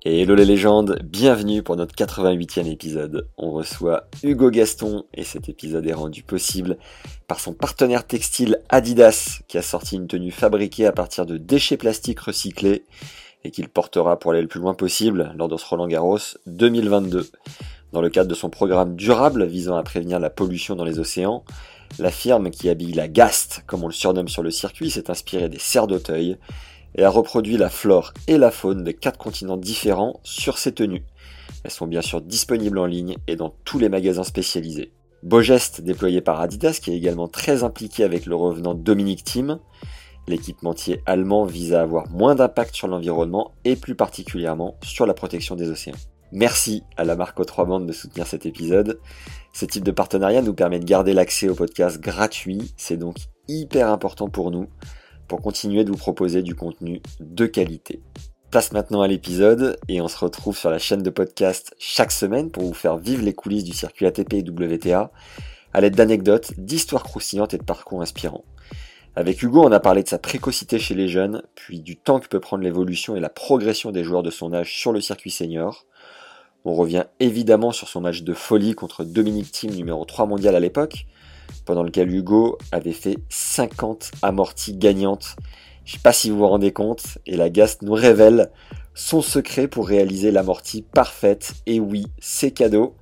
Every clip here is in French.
today. Hello les légendes, bienvenue pour notre 88e épisode. On reçoit Hugo Gaston et cet épisode est rendu possible par son partenaire textile Adidas qui a sorti une tenue fabriquée à partir de déchets plastiques recyclés et qu'il portera pour aller le plus loin possible lors de ce Roland Garros 2022. Dans le cadre de son programme durable visant à prévenir la pollution dans les océans, la firme qui habille la Gast, comme on le surnomme sur le circuit, s'est inspirée des cerfs d'Auteuil et a reproduit la flore et la faune de quatre continents différents sur ses tenues. Elles sont bien sûr disponibles en ligne et dans tous les magasins spécialisés. Beau geste déployé par Adidas qui est également très impliqué avec le revenant Dominique Thiem. L'équipementier allemand vise à avoir moins d'impact sur l'environnement et plus particulièrement sur la protection des océans. Merci à la marque aux trois bandes de soutenir cet épisode. Ce type de partenariat nous permet de garder l'accès au podcast gratuit. C'est donc hyper important pour nous pour continuer de vous proposer du contenu de qualité. Place maintenant à l'épisode et on se retrouve sur la chaîne de podcast chaque semaine pour vous faire vivre les coulisses du circuit ATP et WTA à l'aide d'anecdotes, d'histoires croustillantes et de parcours inspirants. Avec Hugo, on a parlé de sa précocité chez les jeunes, puis du temps que peut prendre l'évolution et la progression des joueurs de son âge sur le circuit senior. On revient évidemment sur son match de folie contre Dominique Thiem, numéro 3 mondial à l'époque, pendant lequel Hugo avait fait 50 amorties gagnantes. Je sais pas si vous vous rendez compte, et la Gast nous révèle son secret pour réaliser l'amortie parfaite. Et oui, c'est cadeau.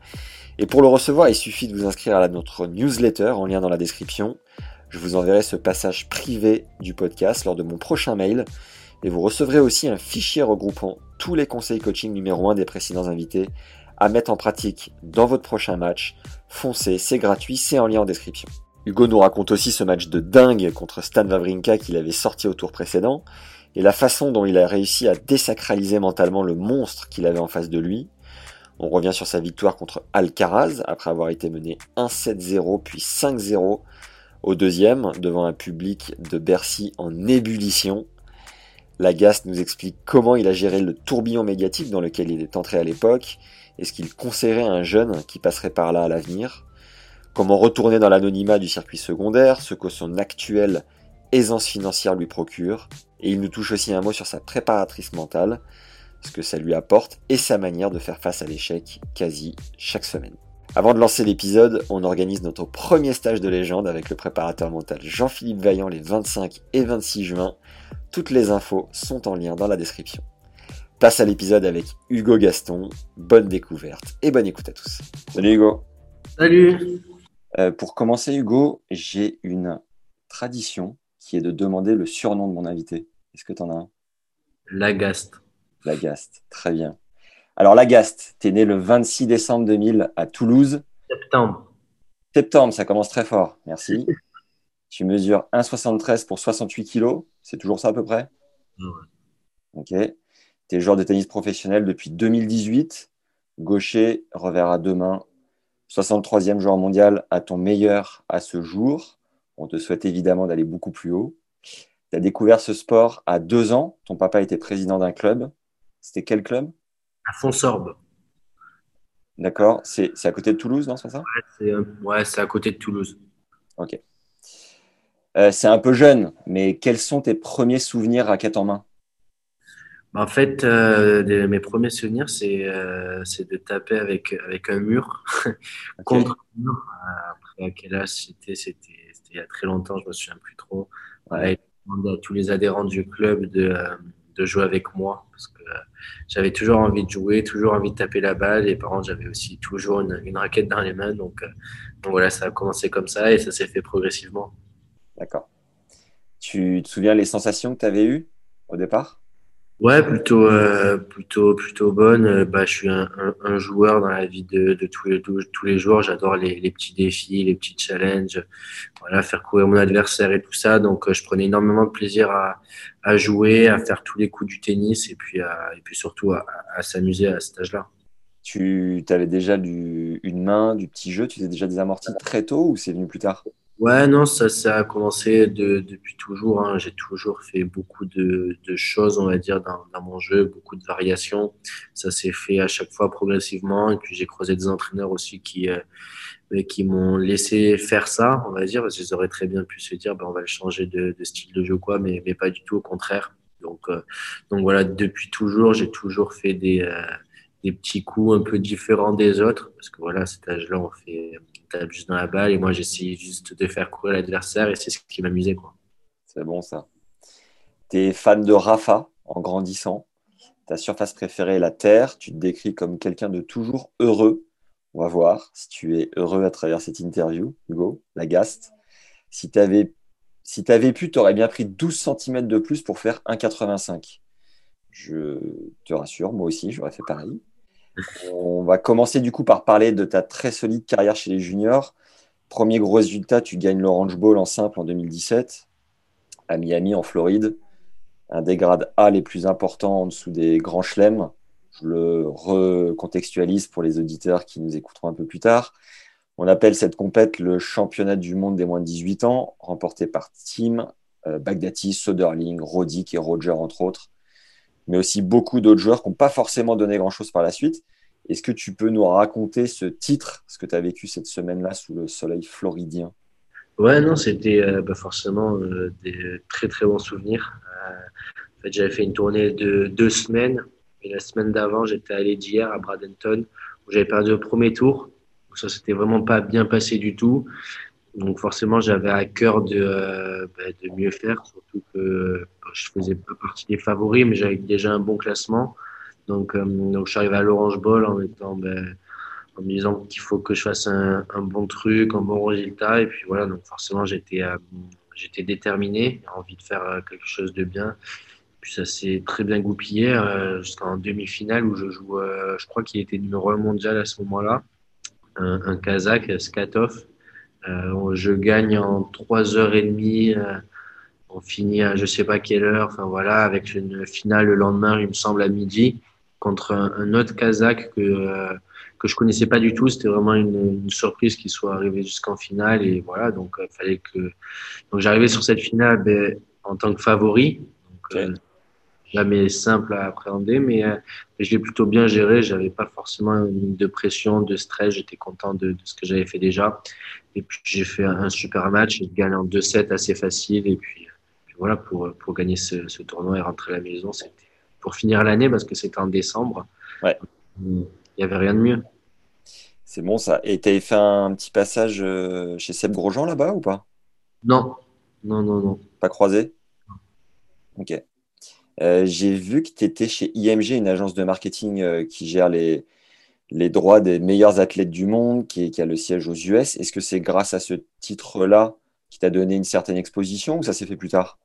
Et pour le recevoir, il suffit de vous inscrire à notre newsletter en lien dans la description. Je vous enverrai ce passage privé du podcast lors de mon prochain mail. Et vous recevrez aussi un fichier regroupant tous les conseils coaching numéro 1 des précédents invités à mettre en pratique dans votre prochain match. Foncez, c'est gratuit, c'est en lien en description. Hugo nous raconte aussi ce match de dingue contre Stan Wawrinka qu'il avait sorti au tour précédent et la façon dont il a réussi à désacraliser mentalement le monstre qu'il avait en face de lui. On revient sur sa victoire contre Alcaraz après avoir été mené 1-7-0 puis 5-0 au deuxième devant un public de Bercy en ébullition. Lagast nous explique comment il a géré le tourbillon médiatique dans lequel il est entré à l'époque et ce qu'il conseillerait à un jeune qui passerait par là à l'avenir? Comment retourner dans l'anonymat du circuit secondaire, ce que son actuelle aisance financière lui procure? Et il nous touche aussi un mot sur sa préparatrice mentale, ce que ça lui apporte et sa manière de faire face à l'échec quasi chaque semaine. Avant de lancer l'épisode, on organise notre premier stage de légende avec le préparateur mental Jean-Philippe Vaillant les 25 et 26 juin. Toutes les infos sont en lien dans la description. Place à l'épisode avec Hugo Gaston. Bonne découverte et bonne écoute à tous. Salut Hugo. Salut. Euh, pour commencer Hugo, j'ai une tradition qui est de demander le surnom de mon invité. Est-ce que tu en as un? Lagaste. Lagaste, très bien. Alors Lagaste, tu es né le 26 décembre 2000 à Toulouse. Septembre. Septembre, ça commence très fort, merci. tu mesures 1,73 pour 68 kilos, c'est toujours ça à peu près? Ouais. Ok. Tu es joueur de tennis professionnel depuis 2018, gaucher, revers à deux mains, 63e joueur mondial à ton meilleur à ce jour. On te souhaite évidemment d'aller beaucoup plus haut. Tu as découvert ce sport à deux ans. Ton papa était président d'un club. C'était quel club? À Fonsorbe. D'accord. C'est à côté de Toulouse, non C'est ça? Ouais, c'est euh, ouais, à côté de Toulouse. Ok. Euh, c'est un peu jeune, mais quels sont tes premiers souvenirs raquette en main? En fait, euh, des- mes premiers souvenirs, c'est euh, de taper avec, avec un mur, contre un mur. Euh, Après, à quel âge c'était? C'était il y a très longtemps, je me souviens plus trop. Ouais. Demandé à tous les adhérents du club de, de jouer avec moi parce que j'avais toujours envie de jouer, toujours envie de taper la balle et par contre, j'avais aussi toujours une, une raquette dans les mains. Donc, donc voilà, ça a commencé comme ça et ça s'est fait progressivement. D'accord. Tu te souviens les sensations que tu avais eues au départ? Ouais, plutôt, euh, plutôt, plutôt bonne. Euh, bah, je suis un, joueur dans la vie de, tous, les, tous les jours. J'adore les, petits défis, les petits challenges. Voilà, faire courir mon adversaire et tout ça. Donc, euh, je prenais énormément de plaisir à, jouer, à faire tous les coups du tennis et puis, et puis surtout à, s'amuser à cet âge-là. Tu avais déjà du, une main, du petit jeu? Tu faisais déjà des amortis très tôt ou c'est venu plus tard? Ouais, non, ça, ça a commencé de, depuis toujours. Hein. J'ai toujours fait beaucoup de, de, choses, on va dire, dans, dans, mon jeu, beaucoup de variations. Ça s'est fait à chaque fois progressivement. Et puis j'ai croisé des entraîneurs aussi qui, euh, qui m'ont laissé faire ça, on va dire, parce qu'ils auraient très bien pu se dire, ben, on va le changer de, de style de jeu, quoi, mais, mais pas du tout, au contraire. Donc, euh, donc voilà, depuis toujours, j'ai toujours fait des, euh, des petits coups un peu différents des autres, parce que voilà, cet âge-là, on fait tape juste dans la balle et moi j'essaye juste de faire courir l'adversaire et c'est ce qui m'amusait. quoi. C'est bon ça. Tu es fan de Rafa en grandissant. Ta surface préférée est la terre. Tu te décris comme quelqu'un de toujours heureux. On va voir si tu es heureux à travers cette interview, Hugo, la gaste. Si tu si avais pu, tu aurais bien pris 12 cm de plus pour faire 1,85. Je te rassure, moi aussi, j'aurais fait pareil. On va commencer du coup par parler de ta très solide carrière chez les juniors. Premier gros résultat, tu gagnes l'Orange Bowl en simple en 2017 à Miami en Floride. Un des grades A les plus importants en dessous des grands chelems. Je le recontextualise pour les auditeurs qui nous écouteront un peu plus tard. On appelle cette compète le championnat du monde des moins de 18 ans, remporté par Tim, euh, Bagdati, Soderling, Roddick et Roger, entre autres mais aussi beaucoup d'autres joueurs qui n'ont pas forcément donné grand-chose par la suite. Est-ce que tu peux nous raconter ce titre, ce que tu as vécu cette semaine-là sous le soleil floridien? Ouais, non, c'était euh, bah, forcément euh, des très très bons souvenirs. Euh, en fait, j'avais fait une tournée de deux semaines, et la semaine d'avant, j'étais allé d'hier à Bradenton, où j'avais perdu le premier tour. Donc ça, s'était vraiment pas bien passé du tout. Donc forcément, j'avais à cœur de, euh, bah, de mieux faire, surtout que bah, je faisais pas partie des favoris, mais j'avais déjà un bon classement. Donc, euh, donc je suis arrivé à l'Orange Bowl en étant, ben, en me disant qu'il faut que je fasse un, un, bon truc, un bon résultat. Et puis voilà, donc forcément, j'étais euh, j'étais déterminé, envie de faire quelque chose de bien. Puis ça s'est très bien goupillé euh, jusqu'en demi-finale où je joue, je crois qu'il était numéro 1 mondial à ce moment-là, un, un Kazakh, Skatov. Euh, je gagne en trois heures et demie. Euh, on finit à je sais pas quelle heure. Enfin voilà, avec une finale le lendemain, il me semble à midi, contre un, autre Kazakh que euh, que je connaissais pas du tout. C'était vraiment une, une, surprise qu'il soit arrivé jusqu'en finale et voilà. Donc il fallait que donc j'arrivais sur cette finale ben, en tant que favori. Donc, jamais simple à appréhender, mais, euh, je l'ai plutôt bien géré. J'avais pas forcément de pression, de stress. J'étais content de, de, ce que j'avais fait déjà. Et puis j'ai fait un, super match. J'ai gagné en 2-7 assez facile. Et puis, puis, voilà, pour, pour gagner ce, ce, tournoi et rentrer à la maison, c'était pour finir l'année parce que c'était en décembre. Ouais. Il n'y avait rien de mieux. C'est bon ça. Et tu avais fait un petit passage euh, chez Seb Grosjean là-bas ou pas? Non, non, non, non. Pas croisé? Ok. Euh, j'ai vu que tu étais chez IMG, une agence de marketing euh, qui gère les, les droits des meilleurs athlètes du monde, qui, qui a le siège aux US. Est-ce que c'est grâce à ce titre-là qui t'a donné une certaine exposition ou ça s'est fait plus tard?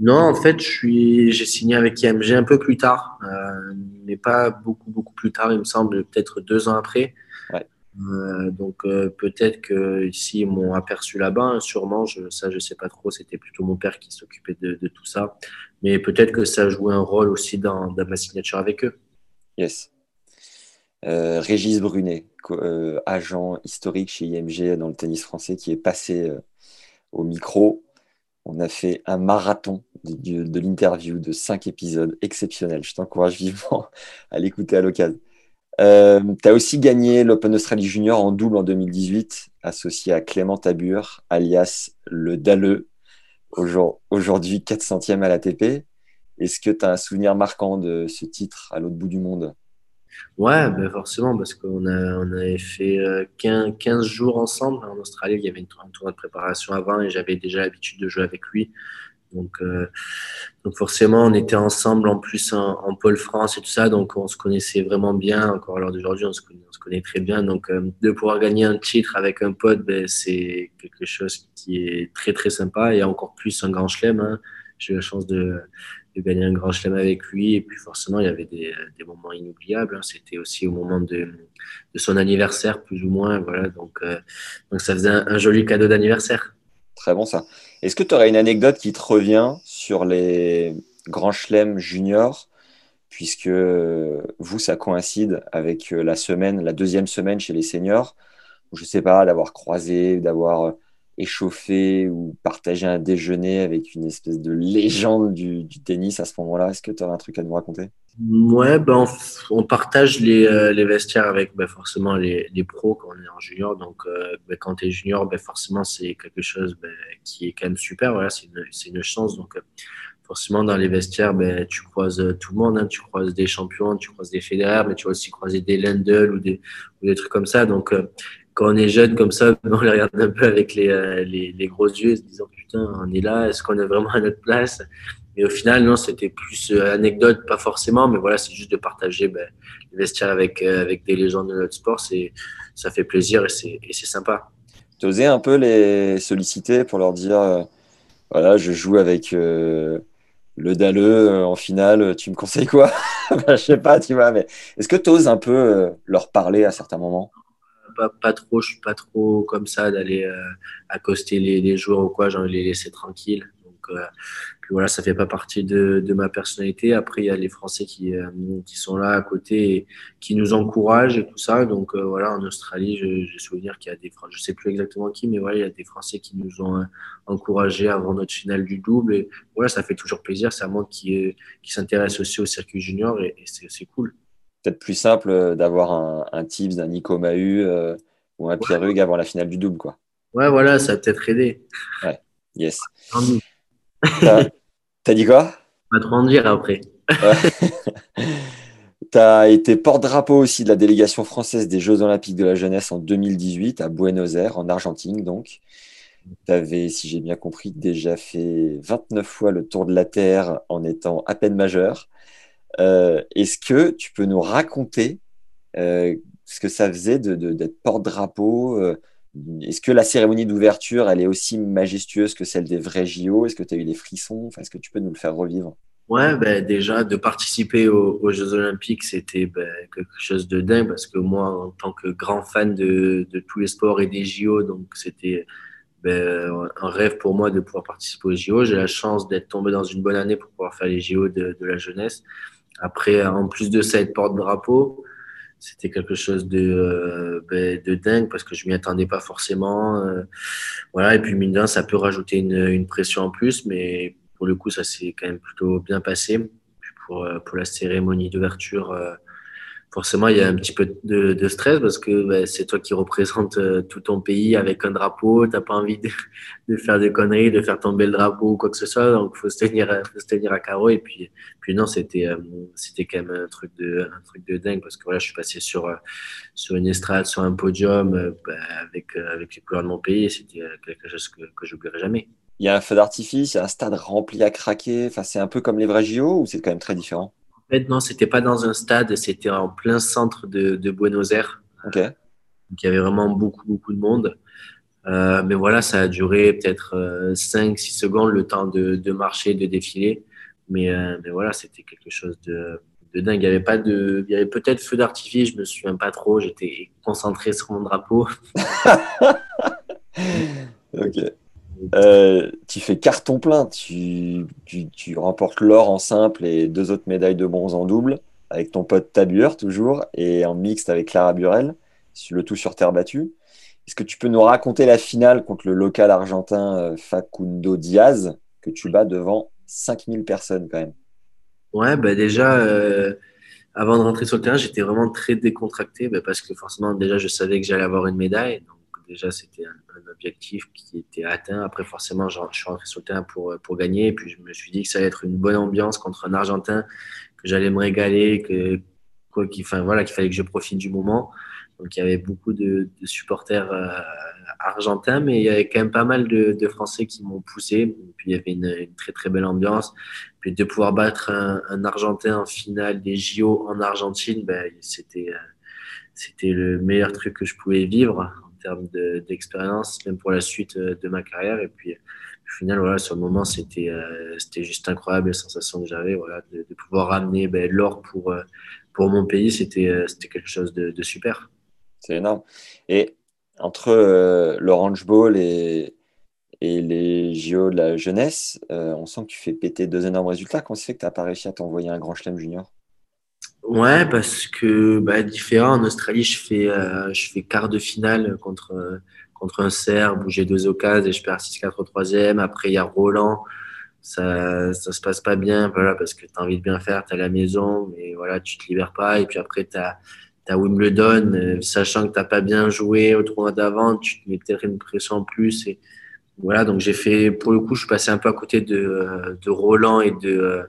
Non, en fait, j'ai signé avec IMG un peu plus tard, euh, mais pas beaucoup, beaucoup plus tard, il me semble, peut-être deux ans après. Ouais. Euh, donc euh, peut-être que ici ils m'ont aperçu là-bas, hein, sûrement, je, ça je sais pas trop, c'était plutôt mon père qui s'occupait de, de, tout ça, mais peut-être que ça a joué un rôle aussi dans, ma signature avec eux. Yes. Euh, Régis Brunet, euh, agent historique chez IMG dans le tennis français, qui est passé euh, au micro. On a fait un marathon de, l'interview de cinq épisodes exceptionnels. Je t'encourage vivement à l'écouter à l'occasion. Tu as aussi gagné l'Open Australie Junior en double en 2018, associé à Clément Tabur, alias le Dalleux, aujourd'hui 400e à l'ATP. Est-ce que tu as un souvenir marquant de ce titre à l'autre bout du monde? Ouais, ben forcément, parce qu'on avait fait 15, euh, 15 jours ensemble en Australie. Il y avait une, un de préparation avant et j'avais déjà l'habitude de jouer avec lui. Donc, euh, donc forcément, on était ensemble en plus en, pôle France et tout ça, donc on se connaissait vraiment bien. Encore à l'heure d'aujourd'hui, on, se connaît, très bien. Donc, euh, de pouvoir gagner un titre avec un pote, ben, c'est quelque chose qui est très très sympa et encore plus un grand chelem. Hein. J'ai eu la chance de, de gagner un grand chelem avec lui. Et puis forcément, il y avait des, des moments inoubliables. Hein. C'était aussi au moment de, de, son anniversaire, plus ou moins. Voilà, donc, euh, donc ça faisait un, joli cadeau d'anniversaire. Très bon ça. Est-ce que tu aurais une anecdote qui te revient sur les grands chelems juniors puisque vous, ça coïncide avec la semaine, la deuxième semaine chez les seniors, je ne sais pas, d'avoir croisé, d'avoir échauffé ou partagé un déjeuner avec une espèce de légende du, tennis à ce moment-là. Est-ce que tu aurais un truc à nous raconter? Ouais, ben on, partage les, euh, les, vestiaires avec ben forcément les, pros quand on est en junior. Donc, euh, ben quand tu es junior, ben forcément, c'est quelque chose ben, qui est quand même super. Voilà, c'est une, chance. Donc, euh, forcément, dans les vestiaires, ben, tu croises tout le monde. Hein. Tu croises des champions, tu croises des fédéraux, mais tu vas aussi croiser des Lendl ou des, ou des trucs comme ça. Donc, quand on est jeune comme ça, on les regarde un peu avec les, les, les gros yeux, se disant putain, on est là, est-ce qu'on est vraiment à notre place? Mais au final, non, c'était plus euh, anecdote, pas forcément, mais voilà, c'est juste de partager ben, les vestiaires avec, euh, avec des légendes de notre sport. C'est, ça fait plaisir et c'est, et c'est sympa. Tu osais un peu les solliciter pour leur dire euh, voilà, je joue avec le Dalleux en finale, tu me conseilles quoi? Je sais pas, tu vois, mais est-ce que tu oses un peu leur parler à certains moments? Pas, trop, je suis pas trop comme ça d'aller accoster les, joueurs ou quoi, j'ai envie de les laisser tranquilles. Donc, voilà, ça fait pas partie de, ma personnalité. Après, il y a les Français qui, euh, qui sont là à côté et qui nous encouragent et tout ça. Donc euh, voilà, en Australie, j'ai souvenir qu'il y a des Français, je sais plus exactement qui, mais voilà, il y a des Français qui nous ont euh, encouragés avant notre finale du double. Et voilà, ça fait toujours plaisir. C'est un monde qui s'intéresse aussi au circuit junior et, c'est cool. Peut-être plus simple d'avoir un, un tips d'un Nico Mahu ou un Pierre Hugues avant la finale du double, quoi. Ouais, voilà, ça a peut-être aidé. Ouais, yes. T'as dit quoi? Pas trop en dire après. tu as été porte-drapeau aussi de la délégation française des Jeux Olympiques de la jeunesse en 2018 à Buenos Aires, en Argentine donc. Tu avais, si j'ai bien compris, déjà fait 29 fois le tour de la Terre en étant à peine majeur. Euh, est-ce que tu peux nous raconter euh, ce que ça faisait d'être de, porte-drapeau euh, est-ce que la cérémonie d'ouverture, elle est aussi majestueuse que celle des vrais JO Est-ce que tu as eu des frissons? Est-ce que tu peux nous le faire revivre? Ouais, ben déjà, de participer aux, Jeux Olympiques, c'était ben, quelque chose de dingue parce que moi, en tant que grand fan de, tous les sports et des JO, donc c'était ben, un rêve pour moi de pouvoir participer aux JO. J'ai la chance d'être tombé dans une bonne année pour pouvoir faire les JO de la jeunesse. Après, en plus de ça, être porte-drapeau, c'était quelque chose de, euh, ben, de dingue parce que je m'y attendais pas forcément. Euh, voilà, et puis mine ça peut rajouter une, une, pression en plus, mais pour le coup, ça s'est quand même plutôt bien passé. pour, euh, pour la cérémonie d'ouverture, forcément, il y a un petit peu de, de stress parce que bah, c'est toi qui représente euh, tout ton pays avec un drapeau. Tu n'as pas envie de, de, faire des conneries, de faire tomber le drapeau ou quoi que ce soit. Donc, il faut, se tenir, faut se tenir à carreau. Et puis, puis non, c'était euh, c'était quand même un truc, de, un truc de dingue parce que voilà, je suis passé sur, euh, sur une estrade, sur un podium bah, avec, avec les couleurs de mon pays. C'était quelque chose que, que j'oublierai jamais. Il y a un feu d'artifice, il y a un stade rempli à craquer. Enfin, c'est un peu comme les vrais JO ou c'est quand même très différent? Fait, non, c'était pas dans un stade, c'était en plein centre de, Buenos Aires. Donc, il y avait vraiment beaucoup, beaucoup de monde. Euh, mais voilà, ça a duré peut-être 5-6 euh, secondes le temps de, marcher, de défiler. Mais, euh, mais voilà, c'était quelque chose de, dingue. Il y avait pas de, il y avait peut-être feu d'artifice, je me souviens pas trop. J'étais concentré sur mon drapeau. ok. Euh, tu fais carton plein. Tu, tu, remportes l'or en simple et deux autres médailles de bronze en double avec ton pote Tabueur toujours et en mixte avec Clara Burel, le tout sur terre battue. Est-ce que tu peux nous raconter la finale contre le local argentin euh, Facundo Diaz que tu bats devant 5000 personnes quand même? Ouais, bah déjà, euh, avant de rentrer sur le terrain, j'étais vraiment très décontracté bah, parce que forcément, déjà, je savais que j'allais avoir une médaille. Déjà, c'était un, objectif qui était atteint. Après, forcément, je suis rentré sur le terrain pour, pour gagner. Et puis, je me suis dit que ça allait être une bonne ambiance contre un Argentin, que j'allais me régaler, que, qu'il, enfin, voilà, qu'il fallait que je profite du moment. Donc, il y avait beaucoup de, supporters euh, argentins, mais il y avait quand même pas mal de, Français qui m'ont poussé. Puis, il y avait une, très, très belle ambiance. Puis, de pouvoir battre un, Argentin en finale des JO en Argentine, ben, euh, c'était le meilleur truc que je pouvais vivre termes d'expérience, même pour la suite euh, de ma carrière. Et puis, au final, voilà, sur le moment, c'était euh, juste incroyable la sensation que j'avais, voilà, de, pouvoir ramener ben, l'or pour, euh, pour mon pays, c'était euh, quelque chose de, super. C'est énorme. Et entre l'Orange Bowl et, et les JO de la jeunesse, on sent que tu fais péter deux énormes résultats. Comment c'est fait que tu n'as pas réussi à t'envoyer un grand chelem junior? Ouais, parce que bah, différent. En Australie, je fais, je fais quart de finale contre, contre un Serbe où j'ai deux occasions et je perds 6-4 au troisième. Après, il y a Roland. Ça, ça se passe pas bien, voilà, parce que tu envie de bien faire, tu la maison, mais voilà, tu te libères pas. Et puis après, tu as, Wimbledon, euh, sachant que tu pas bien joué au tournoi d'avant, tu te mets peut-être une pression en plus. Voilà, donc j'ai fait, pour le coup, je suis passé un peu à côté de, de Roland et de,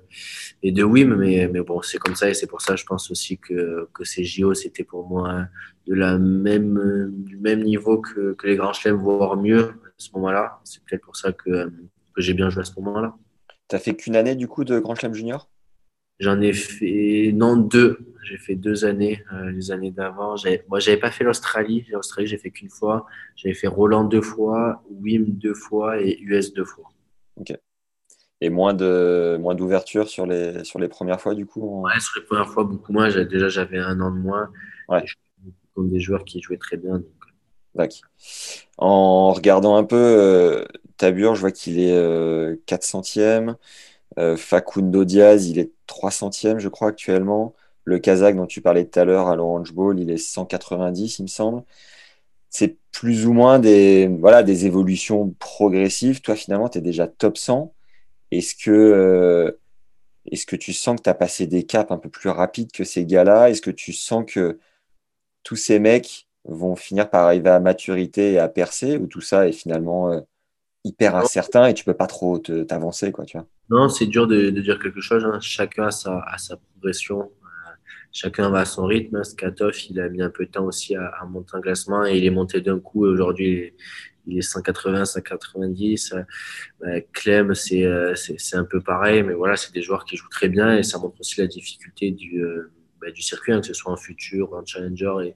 et de Wim, mais, mais bon, c'est comme ça et c'est pour ça, je pense aussi que, que ces JO, c'était pour moi de la même, du même niveau que, que les grands chelems, voire mieux à ce moment-là. C'est peut-être pour ça que, que j'ai bien joué à ce moment-là. Tu fait qu'une année du coup de Grand Chelem Junior? J'en ai fait, non, deux. J'ai fait deux années, euh, les années d'avant. Moi, j'avais pas fait l'Australie. L'Australie, j'ai fait qu'une fois. J'avais fait Roland deux fois, Wim deux fois et US deux fois. Ok. Et moins de moins d'ouverture sur les sur les premières fois du coup. Ouais, sur les premières fois beaucoup moins. Déjà, j'avais un an de moins. Ouais. Comme des joueurs qui jouaient très bien. Donc... En regardant un peu euh, Tabur, je vois qu'il est euh, 400e. Euh, Facundo Diaz, il est 300e, je crois, actuellement. Le Kazakh dont tu parlais tout à l'heure à l'Orange Bowl, il est 190, il me semble. C'est plus ou moins des, voilà, des évolutions progressives. Toi, finalement, tu es déjà top 100. Est-ce que, euh, est que tu sens que tu as passé des caps un peu plus rapides que ces gars-là? Est-ce que tu sens que tous ces mecs vont finir par arriver à maturité et à percer? Ou tout ça est finalement euh, hyper incertain et tu peux pas trop t'avancer quoi, tu vois? Non, c'est dur de, dire quelque chose. Hein. Chacun a sa, sa progression. Euh, chacun va à son rythme. Skatov, il a mis un peu de temps aussi à, monter un classement et il est monté d'un coup. Aujourd'hui, il est 180, 190. Euh, Clem, euh, c'est un peu pareil, mais voilà, c'est des joueurs qui jouent très bien et ça montre aussi la difficulté du, bah, circuit, hein, que ce soit en futur, en challenger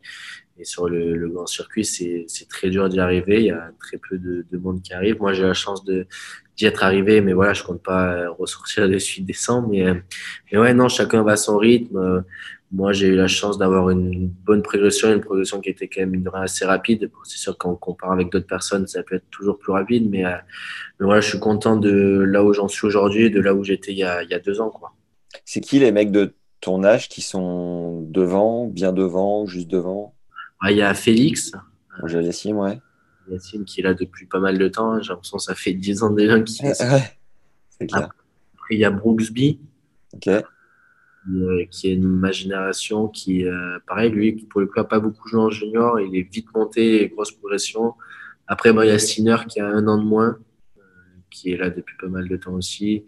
et sur le, grand circuit, c'est très dur d'y arriver. Il y a très peu de, de monde qui arrive. Moi, j'ai la chance d'y être arrivé, mais voilà, je compte pas ressortir de suite décembre. Mais, mais ouais, non, chacun va à son rythme. Moi, j'ai eu la chance d'avoir une bonne progression, une progression qui était quand même assez rapide. C'est sûr qu'on compare avec d'autres personnes, ça peut être toujours plus rapide, mais, voilà, je suis content de là où j'en suis aujourd'hui, de là où j'étais il, il y a deux ans. C'est qui les mecs de ton âge qui sont devant, bien devant, juste devant? Il y a Félix. Bonjour ouais. Qui est là depuis pas mal de temps. J'ai l'impression que ça fait 10 ans déjà qu'il fait ça. Après, il y a Brooksby. Euh, qui est une ma génération qui, euh, pareil, lui, pour le coup, n'a pas beaucoup joué en junior. Il est vite monté, grosse progression. Après, il y a Sinner qui a un an de moins, euh, qui est là depuis pas mal de temps aussi.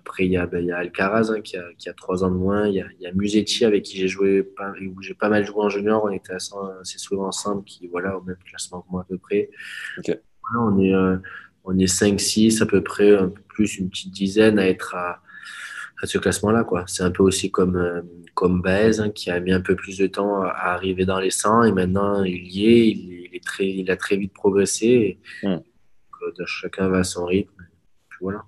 Après, il y a, ben, il y a Alcaraz hein, qui, a, qui, a, trois ans de moins. Il y a, il y a Musetti avec qui j'ai joué, pas, où j'ai pas mal joué en junior. On était assez, assez souvent ensemble, qui voilà au même classement que moi à peu près. Voilà, on est euh, on est 5-6 à peu près, un peu plus une petite dizaine à être à, à ce classement-là. quoi. C'est un peu aussi comme euh, comme Baez hein, qui a mis un peu plus de temps à arriver dans les 100 et maintenant il y est. Il, est très, il a très vite progressé. Et, hmm. euh, chacun va à son rythme. Puis voilà.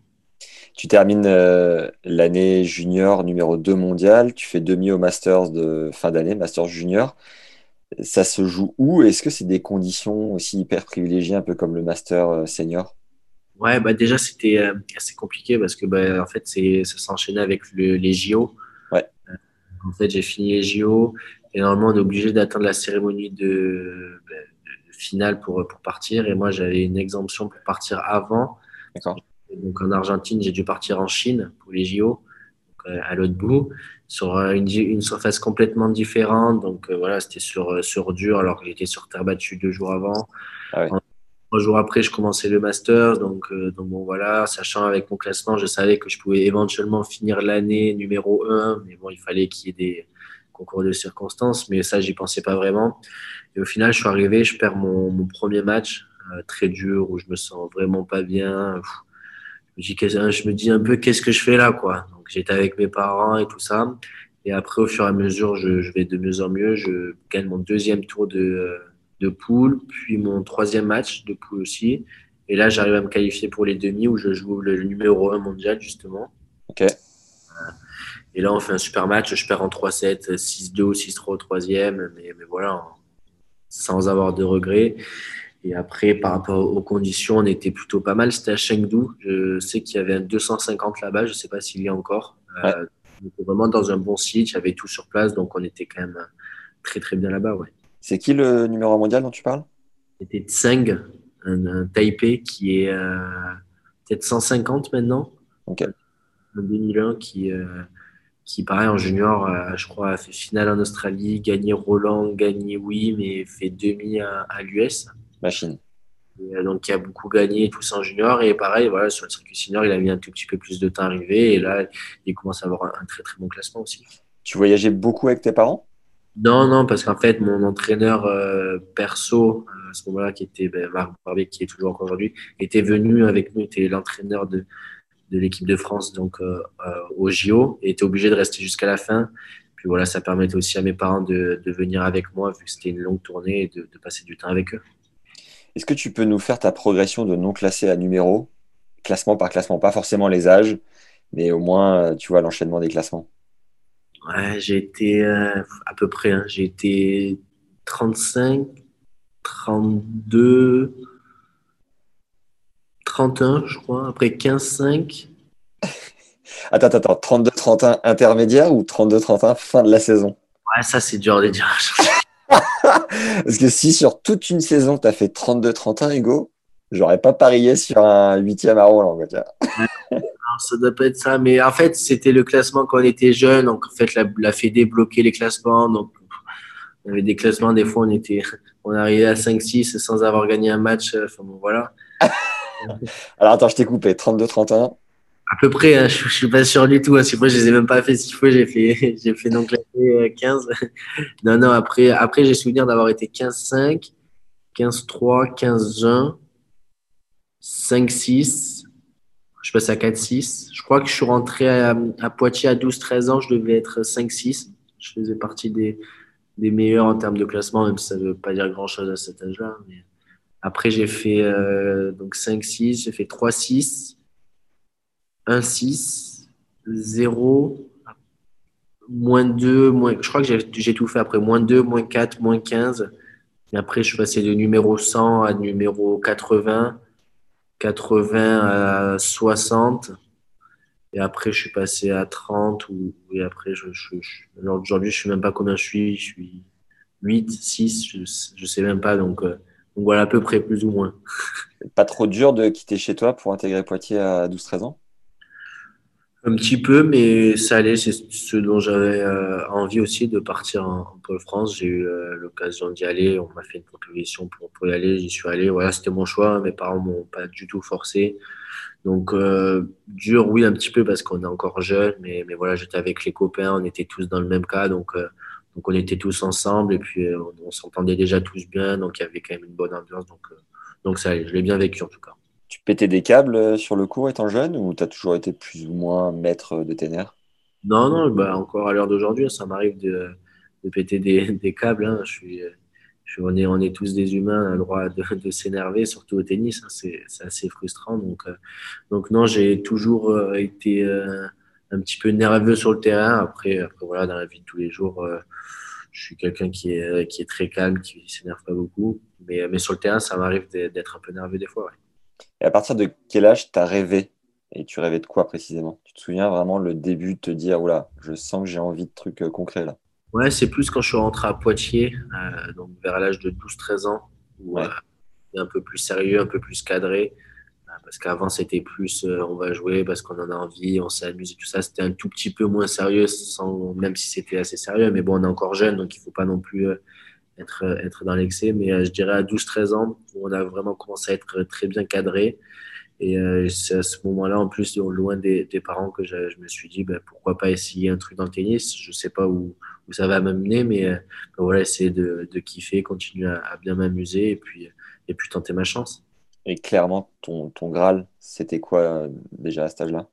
Tu termines euh, l'année junior numéro 2 mondial, tu fais demi au Masters de fin d'année, Masters junior. Ça se joue où? Est-ce que c'est des conditions aussi hyper privilégiées, un peu comme le Master euh, senior? Ouais, bah déjà c'était euh, assez compliqué parce que bah, en fait c'est ça s'enchaînait avec les JO. Ouais. en fait j'ai fini les JO et normalement on est obligé d'attendre la cérémonie de, bah, de, finale pour pour partir et moi j'avais une exemption pour partir avant. D'accord. Donc en Argentine, j'ai dû partir en Chine pour les JO, euh, à l'autre bout, sur euh, une, une, surface complètement différente. Donc euh, voilà, c'était sur, sur dur, alors que j'étais sur terre battue deux jours avant. Ah trois jours après, je commençais le master. Donc, donc bon, voilà, sachant avec mon classement, je savais que je pouvais éventuellement finir l'année numéro 1, mais bon, il fallait qu'il y ait des concours de circonstances, mais ça, j'y pensais pas vraiment. Et au final, je suis arrivé, je perds mon, mon premier match, très dur, où je me sens vraiment pas bien je me dis un peu qu'est-ce que je fais là, quoi? Donc j'étais avec mes parents et tout ça. Et après, au fur et à mesure, je, je vais de mieux en mieux. Je gagne mon deuxième tour de, de poule, puis mon troisième match de poule aussi. Et là, j'arrive à me qualifier pour les demi où je joue le numéro 1 mondial, justement. Ok. Et là, on fait un super match. Je perds en 3-7, 6-2, 6-3 au troisième. Mais, mais voilà, sans avoir de regrets. Et après, par rapport aux conditions, on était plutôt pas mal. C'était à Chengdu. Je sais qu'il y avait un 250 là-bas. Je ne sais pas s'il y a encore. Euh, on était vraiment dans un bon site. Il y avait tout sur place. Donc, on était quand même très, très bien là-bas. Ouais. C'est qui le numéro mondial dont tu parles? C'était Tseng, un, un, Taipei qui est euh, peut-être 150 maintenant. Ok. Un 2001 qui, euh, qui, pareil, en junior, je crois, a fait finale en Australie, gagné Roland, gagné oui, mais fait demi à, à l'US. Machine. Et, euh, donc, il a beaucoup gagné tout ça en junior. Et pareil, voilà, sur le circuit senior, il a mis un tout petit peu plus de temps à arriver. Et là, il commence à avoir un, très, très bon classement aussi. Tu voyageais beaucoup avec tes parents? Non, non, parce qu'en fait, mon entraîneur euh, perso, euh, à ce moment-là, qui était ben, Marc Barbier, qui est toujours encore aujourd'hui, était venu avec nous, était l'entraîneur de, de l'équipe de France donc euh, au JO, et était obligé de rester jusqu'à la fin. Puis voilà, ça permettait aussi à mes parents de, de venir avec moi, vu que c'était une longue tournée, et de, de passer du temps avec eux. Est-ce que tu peux nous faire ta progression de non classé à numéro, classement par classement, pas forcément les âges, mais au moins, tu vois, l'enchaînement des classements. Ouais, j'ai été euh, à peu près, hein, j'ai été 35, 32, 31, je crois, après 15, 5. Attends, attends, 32-31 intermédiaire ou 32-31 fin de la saison? Ouais, ça c'est dur de dire. Parce que si sur toute une saison, tu as fait 32-31, Hugo, j'aurais pas parié sur un huitième à Roland. ça doit pas être ça. Mais en fait, c'était le classement quand on était jeune. Donc, en fait, la, la Fédé bloquait les classements. Donc, on avait des classements. Des fois, on était, on arrivait à 5-6 sans avoir gagné un match. Enfin, bon, voilà. Alors, attends, je t'ai coupé. 32-31. À peu près, hein, je, je suis pas sûr du tout. Hein. Moi, je les ai même pas fait six fois. J'ai fait, j'ai fait non classé 15. non, non, après, après j'ai souvenir d'avoir été 15-5, 15-3, 15-1, 5-6. Je passe à 4-6. Je crois que je suis rentré à, à Poitiers à 12-13 ans. Je devais être 5-6. Je faisais partie des, des meilleurs en termes de classement, même si ça ne veut pas dire grand-chose à cet âge-là. Mais... Après, j'ai fait euh, donc 5-6, j'ai fait 3-6. 1, 6, 0, moins 2, moins, je crois que j'ai tout fait après, moins 2, moins 4, moins 15. Et après, je suis passé de numéro 100 à numéro 80, 80 à 60. Et après, je suis passé à 30. Ou, et après, je, je, je aujourd'hui, je ne sais même pas combien je suis. Je suis 8, 6, je ne sais même pas. Donc, euh, donc, voilà, à peu près, plus ou moins. Pas trop dur de quitter chez toi pour intégrer Poitiers à 12-13 ans? Un petit peu, mais ça allait. C'est ce dont j'avais euh, envie aussi de partir en, en Pôle France. J'ai eu euh, l'occasion d'y aller. On m'a fait une proposition pour, pour y aller. J'y suis allé. Voilà, c'était mon choix. Mes parents m'ont pas du tout forcé. Donc euh, dur, oui, un petit peu parce qu'on est encore jeune, mais, mais voilà, j'étais avec les copains. On était tous dans le même cas, donc euh, donc on était tous ensemble et puis euh, on, on s'entendait déjà tous bien. Donc il y avait quand même une bonne ambiance. Donc donc ça allait. Je l'ai bien vécu en tout cas tu pétais des câbles sur le cours étant jeune ou tu as toujours été plus ou moins maître de tes nerfs? Non, non, bah encore à l'heure d'aujourd'hui, ça m'arrive de, de, péter des, câbles. Hein. Je suis, on, est, on est tous des humains, on a le droit de, s'énerver, surtout au tennis. Hein. C'est assez frustrant. Donc, euh, donc non, j'ai toujours euh, été euh, un petit peu nerveux sur le terrain. Après, voilà, dans la vie de tous les jours, euh, je suis quelqu'un qui est, qui est très calme, qui s'énerve pas beaucoup. Mais, mais sur le terrain, ça m'arrive d'être un peu nerveux des fois. Et à partir de quel âge tu as rêvé? Et tu rêvais de quoi précisément? Tu te souviens vraiment le début de te dire, oula, je sens que j'ai envie de trucs concrets là? Ouais, c'est plus quand je suis rentré à Poitiers, euh, donc vers l'âge de 12-13 ans, où ouais. euh, un peu plus sérieux, un peu plus cadré. Euh, parce qu'avant, c'était plus euh, on va jouer parce qu'on en a envie, on s'amuse et tout ça. C'était un tout petit peu moins sérieux, sans, même si c'était assez sérieux. Mais bon, on est encore jeune, donc il ne faut pas non plus euh, être, être dans l'excès. Mais euh, je dirais à 12-13 ans, où on a vraiment commencé à être très bien cadré. Et euh, c'est à ce moment-là, en plus, loin des, des parents, que je, je, me suis dit, ben, pourquoi pas essayer un truc dans le tennis. Je ne sais pas où, où ça va m'amener, mais euh, ben, voilà, essayer de, de kiffer, continuer à, à bien m'amuser et puis, et puis tenter ma chance. Et clairement, ton, ton Graal, c'était quoi euh, déjà à cet âge-là?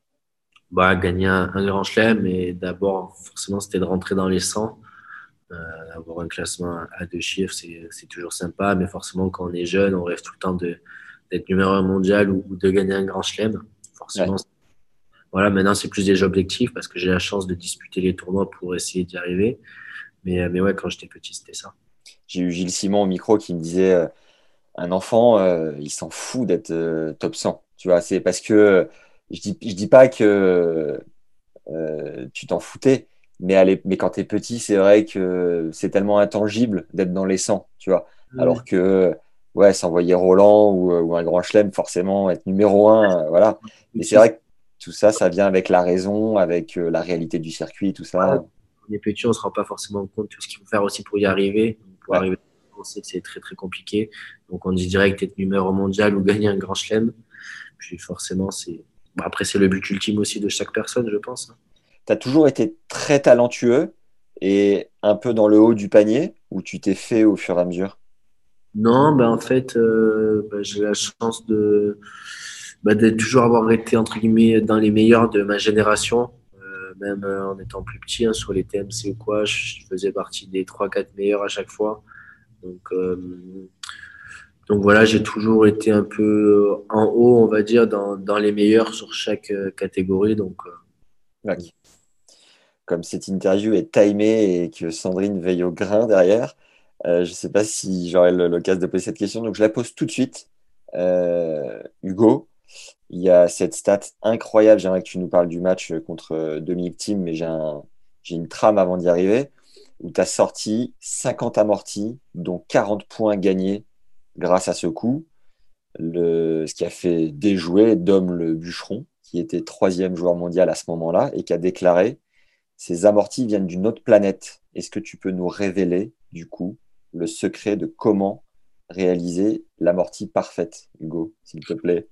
Bah, Gagner un, un grand chelem, et d'abord, forcément, c'était de rentrer dans les 100. Euh, avoir un classement à deux chiffres, c'est toujours sympa, mais forcément, quand on est jeune, on rêve tout le temps d'être numéro un mondial ou, de gagner un grand chelem. Forcément, voilà, maintenant c'est plus des objectifs parce que j'ai la chance de disputer les tournois pour essayer d'y arriver. Mais, mais ouais, quand j'étais petit, c'était ça. J'ai eu Gilles Simon au micro qui me disait un enfant, il s'en fout d'être top 100. Tu vois, c'est parce que je dis, je dis pas que tu t'en foutais, mais, mais quand tu es petit, c'est vrai que c'est tellement intangible d'être dans les 100, tu vois. Alors que, ouais, s'envoyer Roland ou, un grand chelem, forcément, être numéro 1, voilà. Mais c'est vrai que tout ça, ça vient avec la raison, avec euh, la réalité du circuit, tout ça. On est petit, on ne se rend pas forcément compte de tout ce qu'il faut faire aussi pour y arriver. Pour arriver, on sait que c'est très, très compliqué. Donc, on dit direct être numéro mondial ou gagner un grand chelem. Puis, forcément, c'est. après, c'est le but ultime aussi de chaque personne, je pense. Tu as toujours été très talentueux et un peu dans le haut du panier ou tu t'es fait au fur et à mesure? Non, ben en fait, euh, ben, j'ai la chance de ben, toujours avoir été entre guillemets dans les meilleurs de ma génération. Euh, même euh, en étant plus petit hein, sur les TMC ou quoi, je faisais partie des 3-4 meilleurs à chaque fois. Donc, donc voilà, j'ai toujours été un peu en haut, on va dire, dans, dans les meilleurs sur chaque catégorie. Donc, comme cette interview est timée et que Sandrine veille au grain derrière, euh, je ne sais pas si j'aurai l'occasion de poser cette question, donc je la pose tout de suite. Euh, Hugo, il y a cette stat incroyable, j'aimerais que tu nous parles du match contre Dominique Team, mais j'ai une trame avant d'y arriver, où tu as sorti 50 amortis, dont 40 points gagnés grâce à ce coup, ce qui a fait déjouer Dom le bûcheron, qui était troisième joueur mondial à ce moment-là, et qui a déclaré ces amortis viennent d'une autre planète. Est-ce que tu peux nous révéler, du coup, le secret de comment réaliser l'amortie parfaite, Hugo, s'il te plaît?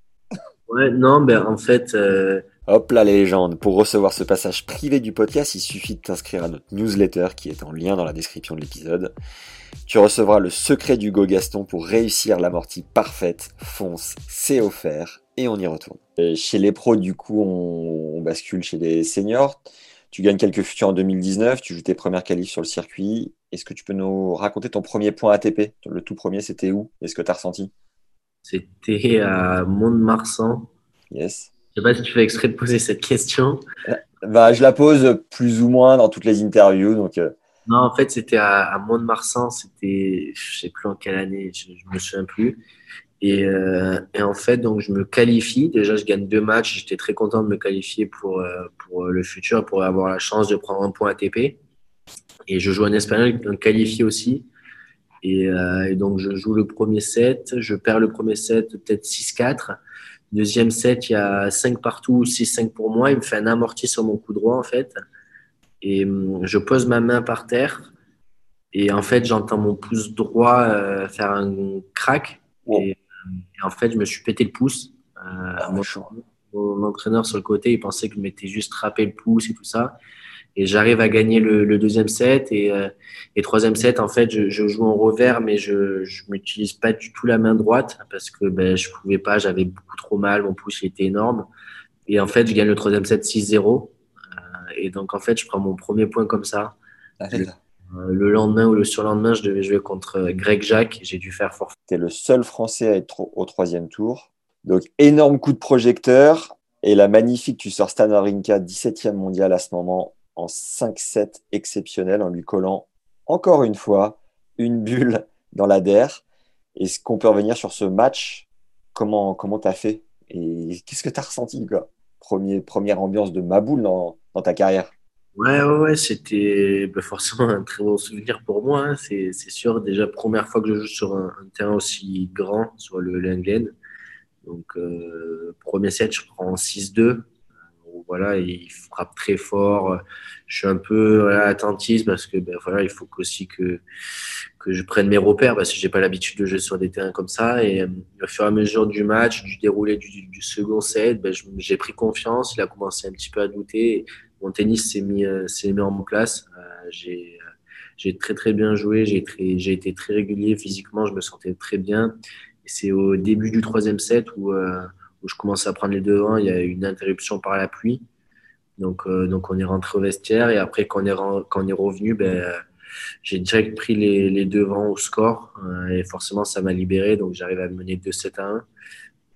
Ouais, non, ben en fait. Euh, Hop là, les légendes. Pour recevoir ce passage privé du podcast, il suffit de t'inscrire à notre newsletter qui est en lien dans la description de l'épisode. Tu recevras le secret d'Hugo Gaston pour réussir l'amortie parfaite. Fonce, c'est offert et on y retourne. chez les pros, du coup, on bascule chez les seniors. Tu gagnes quelques futurs en 2019, tu joues tes premières qualifs sur le circuit. Est-ce que tu peux nous raconter ton premier point ATP Le tout premier, c'était où? Est-ce que tu as ressenti? C'était à Mont-de-Marsan. Yes. Je sais pas si tu fais exprès de poser cette question. Bah, je la pose plus ou moins dans toutes les interviews. Donc, euh. Non, en fait, c'était à, Mont-de-Marsan. C'était, je sais plus en quelle année, je, ne me souviens plus. Et, euh, et, en fait, donc je me qualifie. Déjà, je gagne deux matchs. J'étais très content de me qualifier pour, euh, pour le futur, pour avoir la chance de prendre un point ATP. Et je joue en espagnol, donc qualifié aussi. Et, euh, et, donc, je joue le premier set. Je perds le premier set, peut-être 6-4. Deuxième set, il y a 5 partout, 6-5 pour moi. Il me fait un amorti sur mon coup droit, en fait. Et hum, je pose ma main par terre. Et en fait, j'entends mon pouce droit euh, faire un crack. Et, et en fait, je me suis pété le pouce. Euh, ah, mon, mon, entraîneur sur le côté, il pensait que je m'étais juste frappé le pouce et tout ça. Et j'arrive à gagner le, le, deuxième set. Et, euh, et troisième set, en fait, je, je joue en revers, mais je ne m'utilise pas du tout la main droite parce que ben, je pouvais pas, j'avais beaucoup trop mal, mon pouce était énorme. Et en fait, je gagne le troisième set 6-0. Euh, et donc, en fait, je prends mon premier point comme ça. Ah, le lendemain ou le surlendemain, je devais jouer contre Greg Jacques. J'ai dû faire forfait. Tu es le seul Français à être au troisième tour. Donc, énorme coup de projecteur. Et la magnifique, tu sors Stan Wawrinka, 17e mondial à ce moment, en 5-7 exceptionnel, en lui collant encore une fois une bulle dans la der. Est-ce qu'on peut revenir sur ce match? Comment comment tu as fait? Et qu'est-ce que tu as ressenti quoi? Première ambiance de Maboule dans, dans ta carrière Ouais, ouais, ouais c'était bah, forcément un très bon souvenir pour moi. Hein. C'est sûr, déjà, première fois que je joue sur un, terrain aussi grand, sur le Lenglen. Donc, euh, premier set, je prends 6-2. Voilà, il frappe très fort. Je suis un peu voilà, parce que ben, voilà, il faut aussi que, que je prenne mes repères parce que j'ai pas l'habitude de jouer sur des terrains comme ça. Et euh, au fur et à mesure du match, du déroulé du, du second set, ben, j'ai pris confiance. Il a commencé un petit peu à douter mon tennis s'est mis, euh, mis en place. Euh, j'ai, euh, très bien joué, j'ai, été très régulier physiquement, je me sentais très bien. C'est au début du troisième set où, je commence à prendre les devants, il y a eu une interruption par la pluie. Donc, on est rentré au vestiaire et après quand on est, est revenu, ben, j'ai direct pris les, les devants au score et forcément ça m'a libéré. Donc j'arrive à mener 2-7 à 1.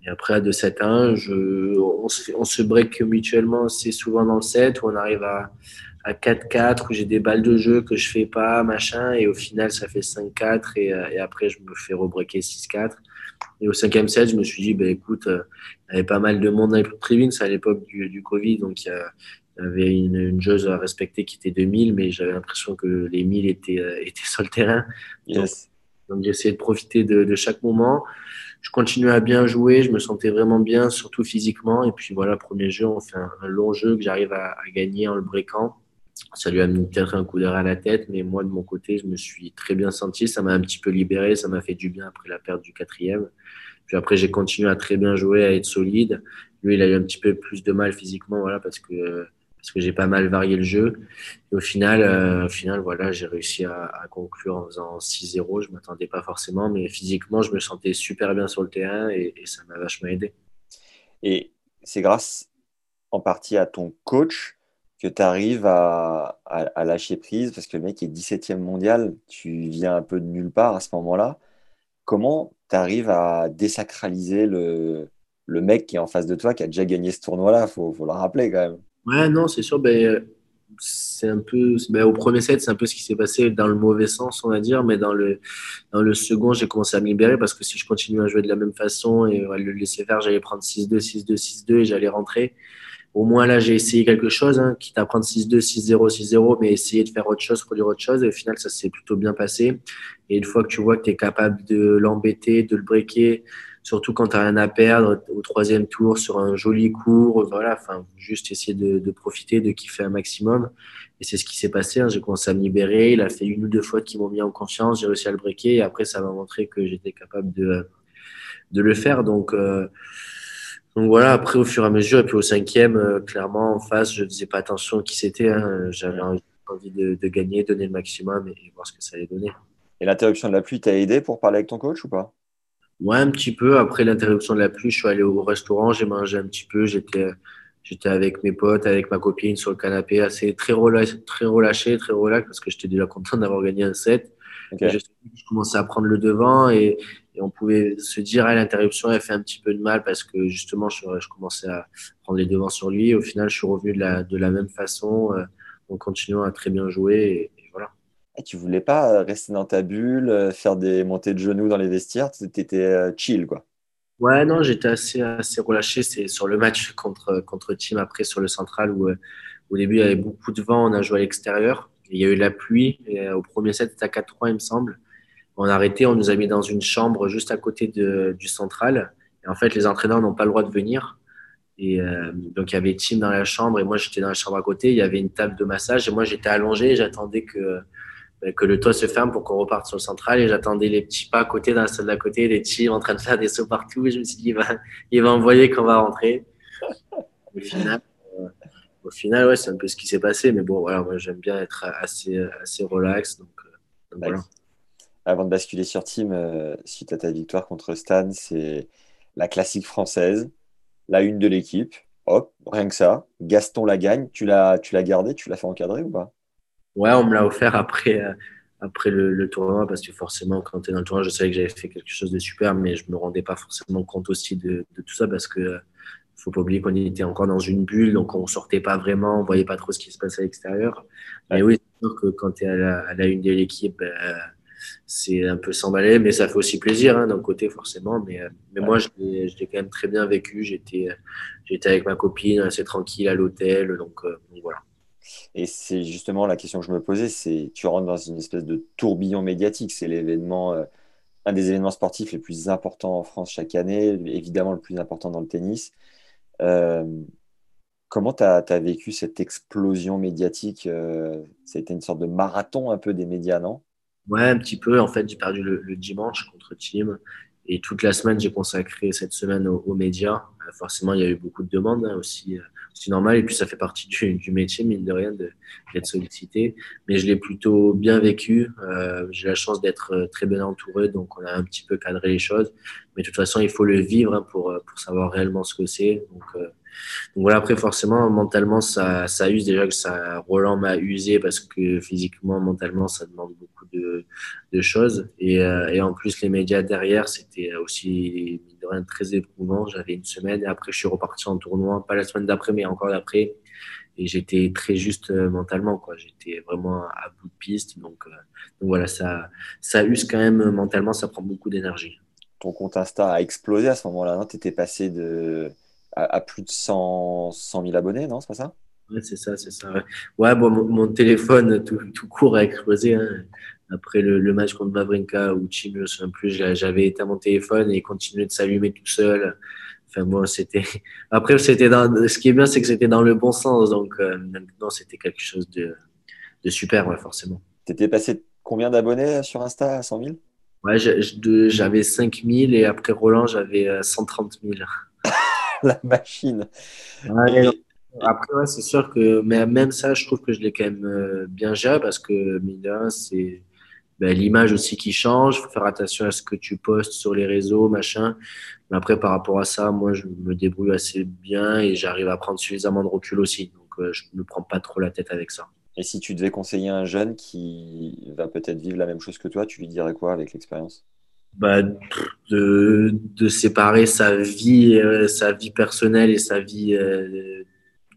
Et après, à 2-7 1, je, on, se, on se break mutuellement c'est souvent dans le set où on arrive à, à 4-4, où j'ai des balles de jeu que je fais pas, machin, et au final, ça fait 5-4, et, et, après, je me fais rebreaker 6-4. Et au cinquième set, je me suis dit, bah, écoute, il y avait pas mal de monde dans les privines, c'est à l'époque du, du, Covid, donc il y, avait une, une jauge à respecter qui était 2000, mais j'avais l'impression que les 1000 étaient, étaient sur le terrain. Yes. Donc, donc j'ai essayé de profiter de, de chaque moment je continuais à bien jouer, je me sentais vraiment bien, surtout physiquement. Et puis voilà, premier jeu, on fait un, long jeu que j'arrive à, gagner en le breakant. Ça lui a mis peut-être un coup d'air à la tête, mais moi de mon côté, je me suis très bien senti. Ça m'a un petit peu libéré, ça m'a fait du bien après la perte du quatrième. Puis après, j'ai continué à très bien jouer, à être solide. Lui, il a eu un petit peu plus de mal physiquement, voilà, parce que parce que j'ai pas mal varié le jeu. Et au final, euh, au final, voilà, j'ai réussi à, conclure en faisant 6-0. Je m'attendais pas forcément, mais physiquement, je me sentais super bien sur le terrain et, ça m'a vachement aidé. Et c'est grâce en partie à ton coach que tu arrives à, lâcher prise parce que le mec est 17e mondial, tu viens un peu de nulle part à ce moment-là. Comment tu arrives à désacraliser le, mec qui est en face de toi, qui a déjà gagné ce tournoi-là? Il faut, faut le rappeler quand même. Ouais, non, c'est sûr. Ben, c'est un peu, ben, au premier set, c'est un peu ce qui s'est passé dans le mauvais sens, on va dire, mais dans le, dans le second, j'ai commencé à me libérer parce que si je continue à jouer de la même façon et à le laisser faire, j'allais prendre 6-2, 6-2, 6-2 et j'allais rentrer. Au moins là, j'ai essayé quelque chose, hein, quitte à prendre 6-2, 6-0, 6-0, mais essayer de faire autre chose, produire autre chose. Et au final, ça s'est plutôt bien passé. Et une fois que tu vois que tu es capable de l'embêter, de le breaker, surtout quand tu as rien à perdre au troisième tour sur un joli cours. Voilà, enfin, juste essayer de, de, profiter, de kiffer un maximum. Et c'est ce qui s'est passé. Hein. J'ai commencé à me libérer. Il a fait une ou deux fautes qui m'ont mis en confiance. J'ai réussi à le breaker. Et après, ça m'a montré que j'étais capable de, de le faire. Donc, euh, donc voilà, après, au fur et à mesure, et puis au cinquième, euh, clairement, en face, je ne faisais pas attention à qui c'était. Hein. J'avais envie de, de, gagner, donner le maximum et, et voir ce que ça allait donner. Et l'interruption de la pluie t'a aidé pour parler avec ton coach ou pas? Ouais, un petit peu. Après l'interruption de la pluie, je suis allé au restaurant, j'ai mangé un petit peu. J'étais, j'étais avec mes potes, avec ma copine sur le canapé, assez très relâché, très relâché, très relax parce que j'étais déjà content d'avoir gagné un set. Okay. Je, je, commençais à prendre le devant et, et on pouvait se dire, à l'interruption, elle fait un petit peu de mal parce que justement, je, je, commençais à prendre les devants sur lui. Au final, je suis revenu de la, de la même façon euh, en continuant à très bien jouer. Et, et tu voulais pas rester dans ta bulle, faire des montées de genoux dans les vestiaires, tu étais chill quoi. Ouais, non, j'étais assez, assez relâché. C'est sur le match contre, contre Team, après sur le central, où au début il y avait beaucoup de vent, on a joué à l'extérieur. Il y a eu la pluie, au premier set c'était à 4-3, il me semble. On a arrêté, on nous a mis dans une chambre juste à côté de, du central. Et en fait, les entraîneurs n'ont pas le droit de venir. Et euh, donc, il y avait Team dans la chambre et moi, j'étais dans la chambre à côté. Il y avait une table de massage et moi, j'étais allongé. J'attendais que, que le toit se ferme pour qu'on reparte sur le central et j'attendais les petits pas à côté dans la salle d'à côté, les petits en train de faire des sauts partout. Et je me suis dit, il va, il va envoyer qu'on va rentrer. Au final, euh, au final ouais, c'est un peu ce qui s'est passé. Mais bon, voilà, moi, j'aime bien être assez, assez relax. Euh. Avant de basculer sur Team, euh, suite à ta victoire contre Stan, c'est la classique française, la une de l'équipe. Hop, rien que ça. Gaston la gagne. Tu l'as, tu l'as gardé, tu l'as fait encadrer ou pas? Ouais, on me l'a offert après, euh, après le, le, tournoi parce que forcément, quand tu es dans le tournoi, je savais que j'avais fait quelque chose de super, mais je me rendais pas forcément compte aussi de, de tout ça parce que faut pas oublier qu'on était encore dans une bulle, donc on sortait pas vraiment, on voyait pas trop ce qui se passait à l'extérieur. Mais oui, c'est sûr que quand tu es à la, à la, une de l'équipe, euh, c'est un peu s'emballer, mais ça fait aussi plaisir hein, d'un côté forcément. Mais, mais moi, je l'ai quand même très bien vécu. J'étais, j'étais avec ma copine, assez tranquille à l'hôtel, donc, euh, donc voilà. Et c'est justement la question que je me posais, c'est tu rentres dans une espèce de tourbillon médiatique. C'est l'événement, euh, un des événements sportifs les plus importants en France chaque année, évidemment le plus important dans le tennis. Euh, comment tu as, vécu cette explosion médiatique euh, a été une sorte de marathon un peu des médias, non? Ouais, un petit peu. En fait, j'ai perdu le, le, dimanche contre Team. Et toute la semaine, j'ai consacré cette semaine aux, aux médias. Euh, forcément, il y a eu beaucoup de demandes hein, aussi. Euh, c'est normal. Et puis, ça fait partie du, du métier, mine de rien, d'être sollicité. Mais je l'ai plutôt bien vécu. Euh, j'ai la chance d'être euh, très bien entouré. Donc, on a un petit peu cadré les choses. Mais de toute façon, il faut le vivre hein, pour, pour savoir réellement ce que c'est. Donc, euh, donc voilà, après, forcément, mentalement, ça, ça use déjà que ça, Roland m'a usé parce que physiquement, mentalement, ça demande beaucoup de, de choses. Et, euh, et, en plus, les médias derrière, c'était aussi très éprouvant. J'avais une semaine et après, je suis reparti en tournoi, pas la semaine d'après, mais encore d'après. Et j'étais très juste euh, mentalement, quoi. J'étais vraiment à bout de piste. Donc, euh, donc voilà, ça, ça use quand même mentalement, ça prend beaucoup d'énergie. Ton compte Insta a explosé à ce moment-là, Tu étais passé de à, plus de 100, 100 000 abonnés, non C'est pas ça? Ouais, c'est ça, c'est ça. Ouais, bon, mon, téléphone tout, tout, court a explosé. Hein. Après le, le, match contre Mavrinka ou Chim, je ne sais plus, j'avais éteint mon téléphone et il continuait de s'allumer tout seul. Enfin, bon, c'était. Après, c'était dans. Ce qui est bien, c'est que c'était dans le bon sens. Donc, euh, maintenant, c'était quelque chose de, de super, ouais, forcément. T'étais passé combien d'abonnés sur Insta à 100 000 Ouais, j'avais 5 000 et après Roland, j'avais 130 euh, 000. la machine. après, ouais, c'est sûr que mais même ça, je trouve que je l'ai quand même euh, bien géré parce que, mine c'est ben, l'image aussi qui change. Il faut faire attention à ce que tu postes sur les réseaux, machin. Mais après, par rapport à ça, moi, je me débrouille assez bien et j'arrive à prendre suffisamment de recul aussi. Donc, euh, je ne me prends pas trop la tête avec ça. Et si tu devais conseiller un jeune qui va peut-être vivre la même chose que toi, tu lui dirais quoi avec l'expérience? Bah, de, de, séparer sa vie, euh, sa vie personnelle et sa vie euh,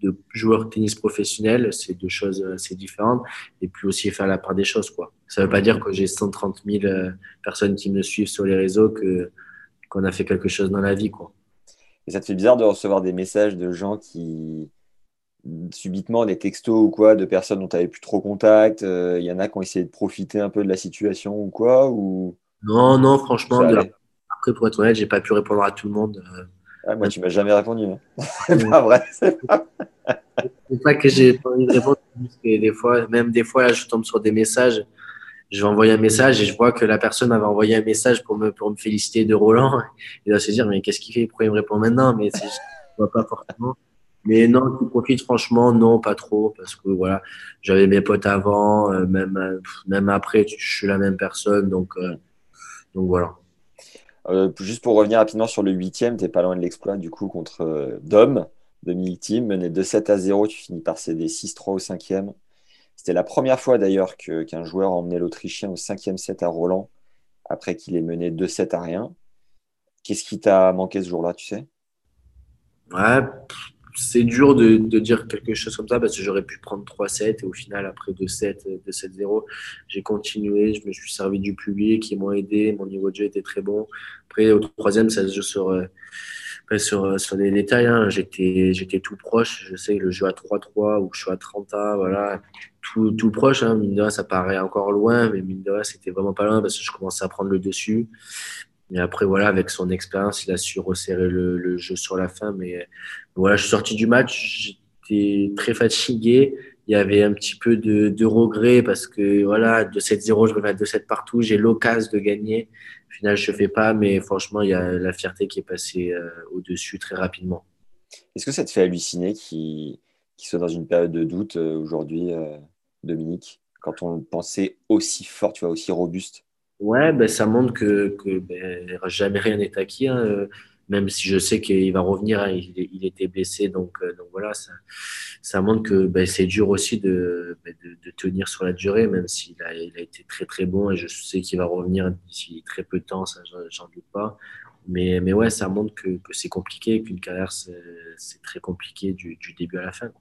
de joueur de tennis professionnel, c'est deux choses assez différentes. Et puis aussi faire la part des choses. Quoi. Ça ne veut pas dire que j'ai 130 000 euh, personnes qui me suivent sur les réseaux que, qu'on a fait quelque chose dans la vie. Quoi. Et ça te fait bizarre de recevoir des messages de gens qui, subitement, des textos ou quoi, de personnes dont tu n'avais plus trop contact Il y en a qui ont essayé de profiter un peu de la situation ou quoi ou... Non, non, franchement, après, pour être honnête, j'ai pas pu répondre à tout le monde. Euh. Ah, moi, tu m'as jamais répondu. Hein. c'est pas vrai. C'est pas... que j'ai pas envie de répondre. des fois, même des fois, là, je tombe sur des messages. Je vais envoyer un message et je vois que la personne avait envoyé un message pour me, pour me féliciter de Roland. Il va se dire, mais qu'est-ce qu'il fait? Pourquoi il me répond maintenant? Mais je vois pas forcément. Mais non, tu profites franchement, non, pas trop, parce que voilà, j'avais mes potes avant, euh, même, même après, je suis la même personne, donc euh, donc voilà. Euh, juste pour revenir rapidement sur le huitième, tu n'es pas loin de l'exploit du coup contre euh, Dom, Dominique Team, mené de 7 à 0, tu finis par céder 6-3 au cinquième. C'était la première fois d'ailleurs qu'un joueur a emmené l'Autrichien au cinquième set à Roland, après qu'il ait mené 2-7 à rien. Qu'est-ce qui t'a manqué ce jour-là, tu sais? Ouais, c'est dur de, dire quelque chose comme ça parce que j'aurais pu prendre 3-7 et au final, après 2-7, 2-7-0, j'ai continué. Je me suis servi du public qui m'ont aidé. Mon niveau de jeu était très bon. Après, au troisième, ça se joue sur, euh, sur, sur des détails. Hein. J'étais, tout proche. Je sais que le jeu à 3-3 ou je suis à 30A, voilà, tout, proche. Hein. Mine de rien, ça paraît encore loin, mais mine de rien, c'était vraiment pas loin parce que je commençais à prendre le dessus. Mais après, voilà, avec son expérience, il a su resserrer le, jeu sur la fin. Mais voilà, je suis sorti du match, j'étais très fatigué. Il y avait un petit peu de, regret parce que voilà, de 7-0, je reviens de 2-7 partout. J'ai l'occasion de gagner. Au final, je ne fais pas, mais franchement, il y a la fierté qui est passée euh, au-dessus très rapidement. Est-ce que ça te fait halluciner qu'il soit dans une période de doute euh, aujourd'hui, euh, Dominique, quand on le pensait aussi fort, tu vois, aussi robuste Ouais, ben, ça montre que, ben, jamais rien n'est acquis. Hein, euh, même si je sais qu'il va revenir, hein, il, était blessé, donc, euh, voilà, ça, montre que ben, c'est dur aussi de, ben, de, tenir sur la durée, même s'il a, été très très bon et je sais qu'il va revenir d'ici très peu de temps, ça j'en doute pas. Mais, mais ouais, ça montre que, c'est compliqué, qu'une carrière c'est très compliqué du, début à la fin.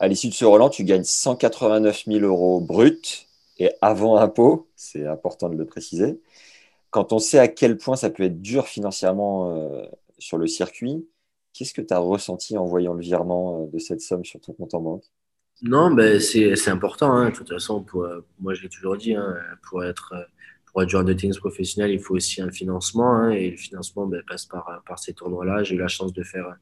À l'issue de ce Roland, tu gagnes 189 000 euros bruts et avant impôt, c'est important de le préciser. Quand on sait à quel point ça peut être dur financièrement euh, sur le circuit, qu'est-ce que tu as ressenti en voyant le virement euh, de cette somme sur ton compte en banque? Non, ben, c'est important. Hein. De toute façon, moi je l'ai toujours dit, hein, pour, être, pour être joueur de tennis professionnel, il faut aussi un financement. Hein, et le financement ben, passe par, par ces tournois-là. J'ai eu la chance de faire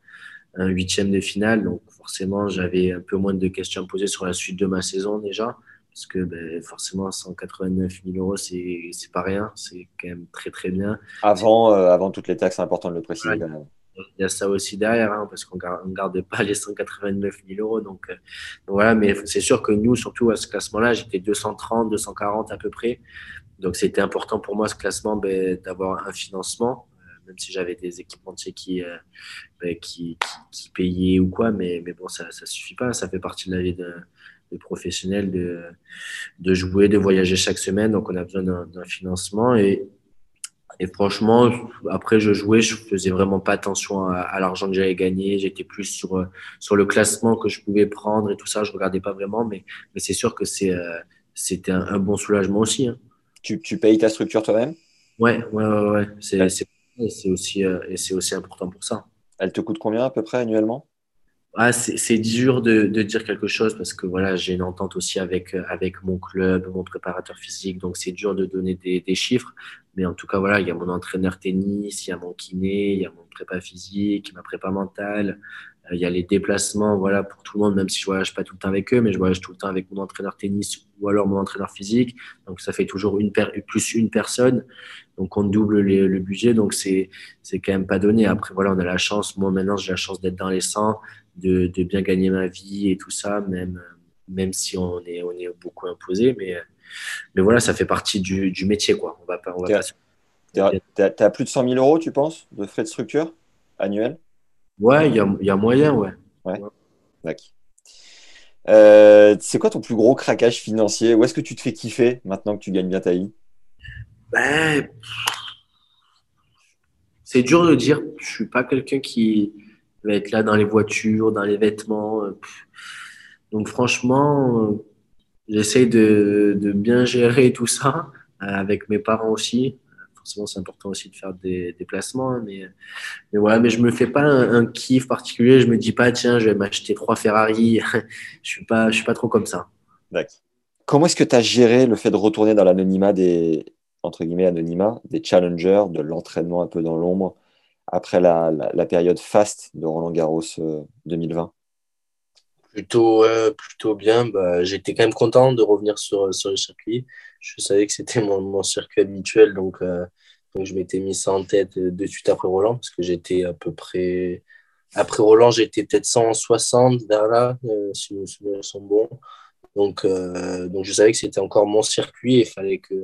un huitième de finale, donc forcément j'avais un peu moins de questions à poser sur la suite de ma saison déjà parce que ben, forcément 189 000 euros c'est pas rien. C'est quand même très très bien. Avant euh, avant toutes les taxes c'est important de le préciser il y a ça aussi derrière hein, parce qu'on ne garde pas les 189 000 euros donc, euh, donc voilà mais c'est sûr que nous surtout à ce classement là j'étais 230 240 à peu près. Donc c'était important pour moi ce classement ben, d'avoir un financement même si j'avais des équipementiers qui, bah, qui, qui, payaient ou quoi, mais, mais bon, ça ne suffit pas. Ça fait partie de la vie de, de professionnel de, de jouer, de voyager chaque semaine. Donc, on a besoin d'un financement. Et, et franchement, après, je jouais, je faisais vraiment pas attention à, l'argent que j'allais gagner. J'étais plus sur, sur le classement que je pouvais prendre et tout ça. Je regardais pas vraiment, mais, mais c'est sûr que c'est, euh, c'était un, bon soulagement aussi. Hein. Tu, tu payes ta structure toi-même? Ouais, ouais, ouais. ouais. C'est, c'est, aussi, euh, et c'est aussi important pour ça. Elle te coûte combien à peu près annuellement? Ah, c'est dur de, dire quelque chose parce que voilà, j'ai une entente aussi avec, avec mon club, mon préparateur physique, donc c'est dur de donner des, chiffres. Mais en tout cas, voilà, il y a mon entraîneur tennis, il y a mon kiné, il y a mon prépa physique, ma prépa mentale, euh, il y a les déplacements, voilà, pour tout le monde, même si je voyage pas tout le temps avec eux, mais je voyage tout le temps avec mon entraîneur tennis ou alors mon entraîneur physique. Donc ça fait toujours une plus une personne. Donc on double le budget, donc c'est quand même pas donné. Après voilà, on a la chance. Moi maintenant j'ai la chance d'être dans les 100 de, de, bien gagner ma vie et tout ça, même, même si on est, on est beaucoup imposé. Mais, mais voilà, ça fait partie du, du métier. Quoi. On va pas, on va pas... as, plus de 100 000 euros, tu penses, de frais de structure annuels? Ouais, il y a, y a, moyen, ouais. Ouais. Euh, c'est quoi ton plus gros craquage financier? Où est-ce que tu te fais kiffer maintenant que tu gagnes bien ta vie? Ben, C'est dur de dire. Je suis pas quelqu'un qui, va être là dans les voitures, dans les vêtements. Euh, Donc franchement, euh, j'essaye de, de, bien gérer tout ça euh, avec mes parents aussi. Forcément, c'est important aussi de faire des déplacements, hein, mais, mais voilà. Mais je me fais pas un, kiff particulier. Je me dis pas tiens, je vais m'acheter trois Ferrari. je suis pas, je suis pas trop comme ça. D'accord. Comment est-ce que tu as géré le fait de retourner dans l'anonymat des entre guillemets anonymat des challengers, de l'entraînement un peu dans l'ombre? Après la, période faste de Roland Garros 2020 euh, Plutôt, plutôt bien. Bah, J'étais quand même content de revenir sur, sur le circuit. Je savais que c'était mon, mon, circuit habituel, donc, euh, donc je m'étais mis ça en tête de suite après Roland, parce que j'étais à peu près. Après Roland, j'étais peut-être 160 vers là, euh, si mes souvenirs sont bons. Donc, donc je savais que c'était encore mon circuit et il fallait que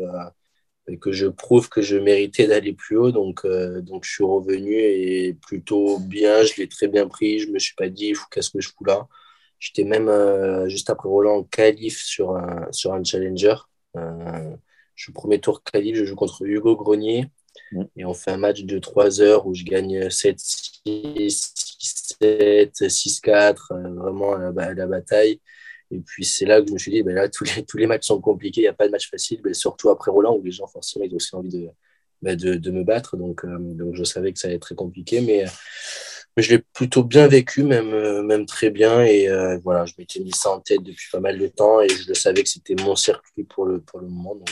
et que je prouve que je méritais d'aller plus haut. Donc, euh, donc, je suis revenu et plutôt bien. Je l'ai très bien pris. Je me suis pas dit, qu'est-ce que je fous là? J'étais même euh, juste après Roland qualif sur un, sur un challenger. Euh, je premier tour qualif, je joue contre Hugo Grenier. Mm. Et on fait un match de 3 heures où je gagne 7-6, 6-7, 6-4, vraiment à la bataille. Et puis c'est là que je me suis dit, ben là, tous les, tous les matchs sont compliqués, il n'y a pas de match facile, mais surtout après Roland, où les gens, forcément, ils ont aussi envie de, ben, de, de, me battre. Donc, euh, je savais que ça allait être très compliqué, mais, mais je l'ai plutôt bien vécu, même, euh, même très bien. Et euh, voilà, je m'étais mis ça en tête depuis pas mal de temps et je le savais que c'était mon circuit pour le, pour le moment. Donc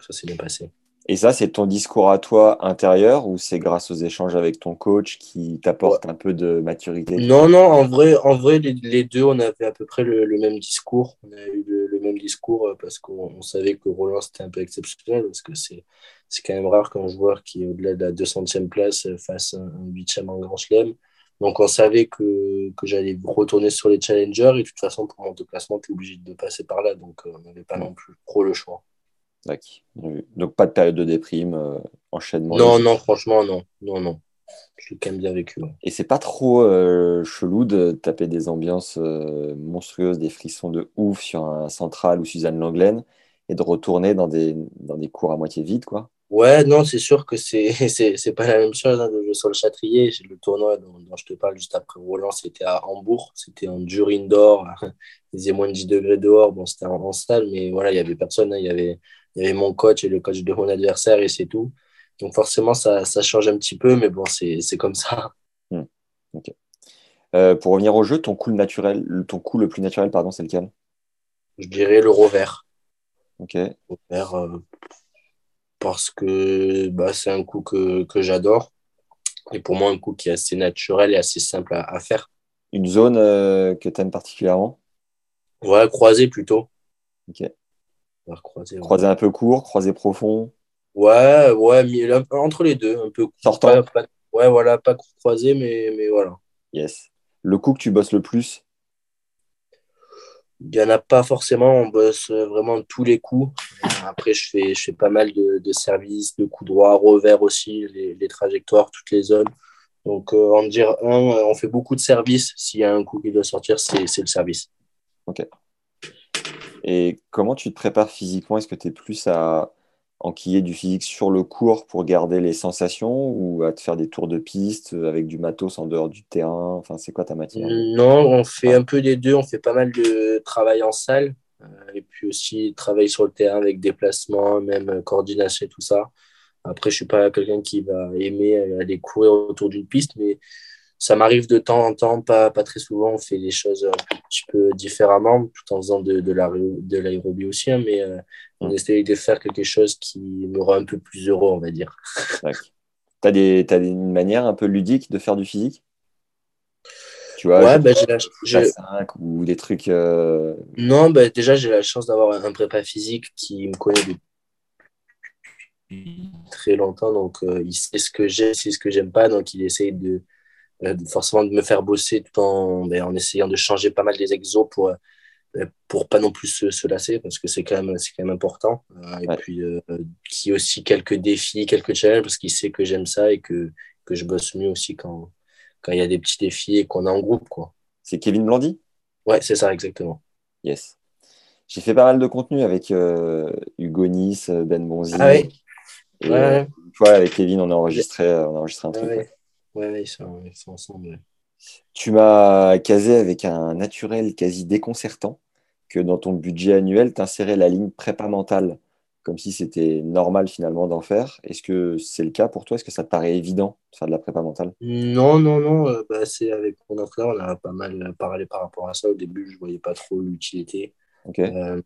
ça s'est bien passé. Et ça, c'est ton discours à toi intérieur ou c'est grâce aux échanges avec ton coach qui t'apporte un peu de maturité? Non, non, en vrai, en vrai les, deux, on avait à peu près le, même discours. On a eu le, même discours euh, parce qu'on savait que Roland, c'était un peu exceptionnel parce que c'est quand même rare qu'un joueur qui est au-delà de la 200e place fasse un, 8e en Grand Chelem. Donc, on savait que, que j'allais retourner sur les challengers et de toute façon, pour mon déplacement, tu es obligé de passer par là. Donc, euh, on n'avait pas non plus trop le choix. Donc pas de période de déprime, euh, enchaînement. Non, non, franchement, non. Non, non. Je l'ai quand même bien vécu. Et c'est pas trop euh, chelou de taper des ambiances euh, monstrueuses, des frissons de ouf sur un central ou Suzanne Langlaine et de retourner dans des, dans des cours à moitié vides, quoi? Ouais, non, c'est sûr que c'est c'est pas la même chose hein, de jouer sur le Châtrier. Le tournoi dont, je te parle juste après Roland, c'était à Hambourg, c'était en dur indoor, il faisait moins de 10 degrés dehors, bon, c'était en, salle, mais voilà, il y avait personne, hein. il y avait il y avait mon coach et le coach de mon adversaire et c'est tout. Donc forcément, ça, ça, change un petit peu, mais bon, c'est comme ça. Hmm. Euh, pour revenir au jeu, ton coup, naturel, ton coup le plus naturel, pardon, c'est lequel? Je dirais le revers. Ok. Revers, euh, parce que bah, c'est un coup que, que j'adore. Et pour moi, un coup qui est assez naturel et assez simple à, faire. Une zone euh, que tu aimes particulièrement? Ouais, croisé plutôt. Ok croiser, croiser un peu court, croiser profond. Ouais, ouais, entre les deux, un peu sortant. Ouais, voilà, pas croisé, mais, mais voilà. Yes. Le coup que tu bosses le plus? Il n'y en a pas forcément, on bosse vraiment tous les coups. Après, je fais, je fais pas mal de, de services, de coups droits, revers aussi, les, les trajectoires, toutes les zones. Donc, euh, en dire un, on fait beaucoup de services. S'il y a un coup qui doit sortir, c'est le service. Ok. Et comment tu te prépares physiquement? Est-ce que tu es plus à enquiller du physique sur le cours pour garder les sensations ou à te faire des tours de piste avec du matos en dehors du terrain? Enfin, c'est quoi ta matière? Non, on fait un peu des deux. On fait pas mal de travail en salle euh, et puis aussi travail sur le terrain avec déplacement, même coordination et tout ça. Après, je suis pas quelqu'un qui va aimer aller courir autour d'une piste, mais ça m'arrive de temps en temps, pas, pas très souvent. On fait les choses un petit peu différemment, tout en faisant de, de l'aérobie aussi, hein, mais euh, on essaye de faire quelque chose qui me rend un peu plus heureux, on va dire. Tu as, des, as une manière un peu ludique de faire du physique? Tu vois, ouais, bah, j'ai la... ou des trucs. Euh, non, bah, déjà, j'ai la chance d'avoir un prépa physique qui me connaît depuis très longtemps. Donc, euh, il sait ce que j'aime, il sait ce que j'aime pas. Donc, il essaye de, forcément de me faire bosser tout en, ben, en essayant de changer pas mal des exos pour, euh, pour pas non plus se, se lasser parce que c'est quand même, c'est quand même important. Euh, et puis, qui aussi quelques défis, quelques challenges parce qu'il sait que j'aime ça et que, que je bosse mieux aussi quand, quand il y a des petits défis et qu'on est en groupe. Quoi. C'est Kevin Blandy? Ouais, c'est ça, exactement. Yes. J'ai fait pas mal de contenu avec Hugo Nice, Ben Bonzi. Ah oui. Et, ouais. Une fois, avec Kevin, on a enregistré, on a enregistré un truc. Ouais, ils sont, ensemble. Tu m'as casé avec un naturel quasi déconcertant que dans ton budget annuel, tu insérais la ligne prépa mentale, comme si c'était normal finalement d'en faire. Est-ce que c'est le cas pour toi? Est-ce que ça te paraît évident de faire de la prépa mentale Non, non, non. Euh, bah, c'est avec mon entraîneur, on a pas mal parlé par rapport à ça. Au début, je ne voyais pas trop l'utilité. Euh,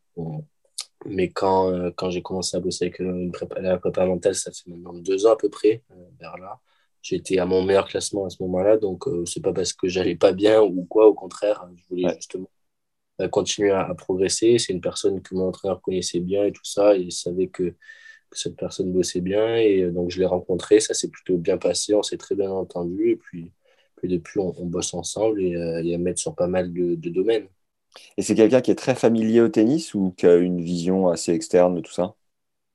mais quand, euh, quand j'ai commencé à bosser avec une prépa, la prépa mentale, ça fait maintenant deux ans à peu près, vers là j'étais à mon meilleur classement à ce moment-là. Donc, euh, c'est pas parce que j'allais pas bien ou quoi. Au contraire, je voulais justement euh, continuer à, progresser. C'est une personne que mon entraîneur connaissait bien et tout ça. Et il savait que, cette personne bossait bien. Et euh, donc, je l'ai rencontré. Ça s'est plutôt bien passé. On s'est très bien entendu. Et puis, puis depuis, on, bosse ensemble et, et à mettre sur pas mal de, de domaines. Et c'est quelqu'un qui est très familier au tennis ou qui a une vision assez externe de tout ça?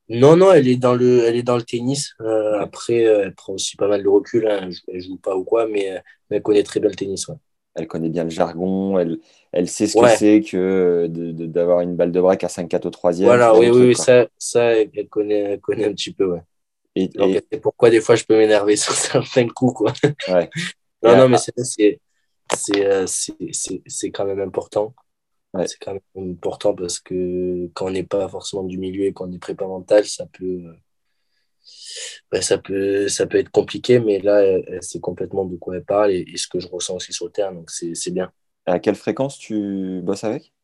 Non, non, elle est dans le, elle est dans le tennis. Euh, après, euh, elle prend aussi pas mal de recul. Hein. Elle, joue pas ou quoi, mais, euh, elle connaît très bien le tennis. Elle connaît bien le jargon. Elle, elle sait ce que c'est que d'avoir une balle de break à 5-4 au troisième. Voilà, oui, oui, ça, ça elle, connaît, elle connaît un petit peu. Ouais. Et, et... pourquoi des fois je peux m'énerver sur certains coups. Quoi. Ouais. non, non, mais c'est quand même important. C'est quand même important parce que quand on n'est pas forcément du milieu et qu'on est prépa mental, ça peut, ben, ça, peut, ça peut être compliqué, mais là, c'est complètement de quoi elle parle et, ce que je ressens aussi sur le terrain, donc c'est bien. À quelle fréquence tu bosses avec?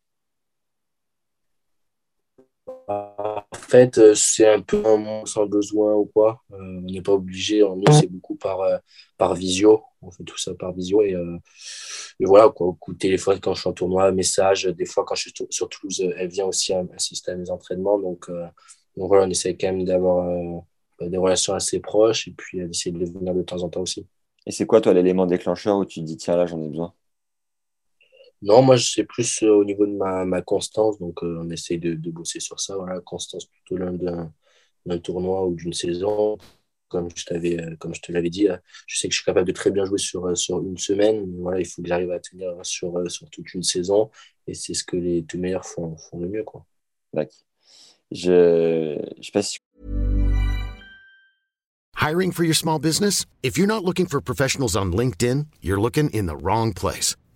Fait, euh, c'est un peu sans besoin ou quoi. Euh, on n'est pas obligé. Nous, c'est beaucoup par, euh, par visio. On fait tout ça par visio. Et, et voilà, quoi. Coup de téléphone quand je suis en tournoi, message. Des fois, quand je suis sur Toulouse, elle vient aussi assister à mes entraînements. Donc, donc voilà, on essaie quand même d'avoir des relations assez proches et puis d'essayer de venir de temps en temps aussi. Et c'est quoi, toi, l'élément déclencheur où tu te dis, tiens, là, j'en ai besoin? Non, moi, c'est plus euh, au niveau de ma, ma constance. Donc, euh, on essaie de, de, bosser sur ça. Voilà, constance tout au long d'un tournoi ou d'une saison. Comme je, t'avais, euh, comme je te l'avais dit, je sais que je suis capable de très bien jouer sur, sur une semaine. Voilà, il faut que j'arrive à tenir sur, sur toute une saison. Et c'est ce que les deux meilleurs font, font le mieux. Quoi. Je, je passe. Hiring for your small business? If you're not looking for professionals on LinkedIn, you're looking in the wrong place.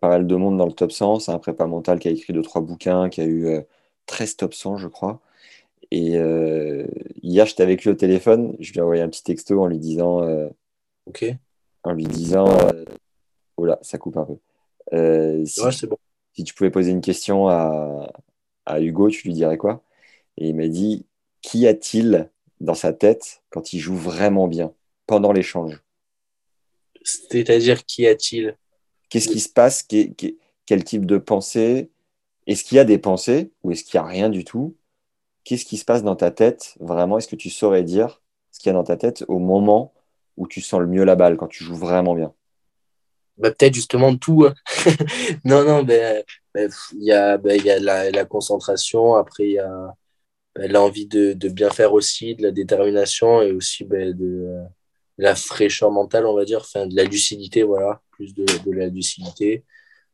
pas mal de monde dans le top 100. C'est un prépa mental qui a écrit deux, trois bouquins, qui a eu 13 euh, top 100, je crois. Et euh, hier, j'étais avec lui au téléphone. Je lui ai envoyé un petit texto en lui disant. Euh, ok. En lui disant. oh là, ça coupe un peu. si, ouais, c'est bon. Si tu pouvais poser une question à, à Hugo, tu lui dirais quoi? Et il m'a dit Qu'y a-t-il dans sa tête quand il joue vraiment bien pendant l'échange? C'est-à-dire, qu'y a-t-il? Qu'est-ce qui se passe? Quel type de pensée? Est-ce qu'il y a des pensées ou est-ce qu'il n'y a rien du tout? Qu'est-ce qui se passe dans ta tête? Vraiment Est-ce que tu saurais dire ce qu'il y a dans ta tête au moment où tu sens le mieux la balle, quand tu joues vraiment bien? Bah, Peut-être justement tout. Hein. non, non, ben, ben, il y a, a la, concentration, après il y a l'envie de, bien faire aussi, de la détermination et aussi de, la fraîcheur mentale, on va dire, de la lucidité, voilà, plus de, de la lucidité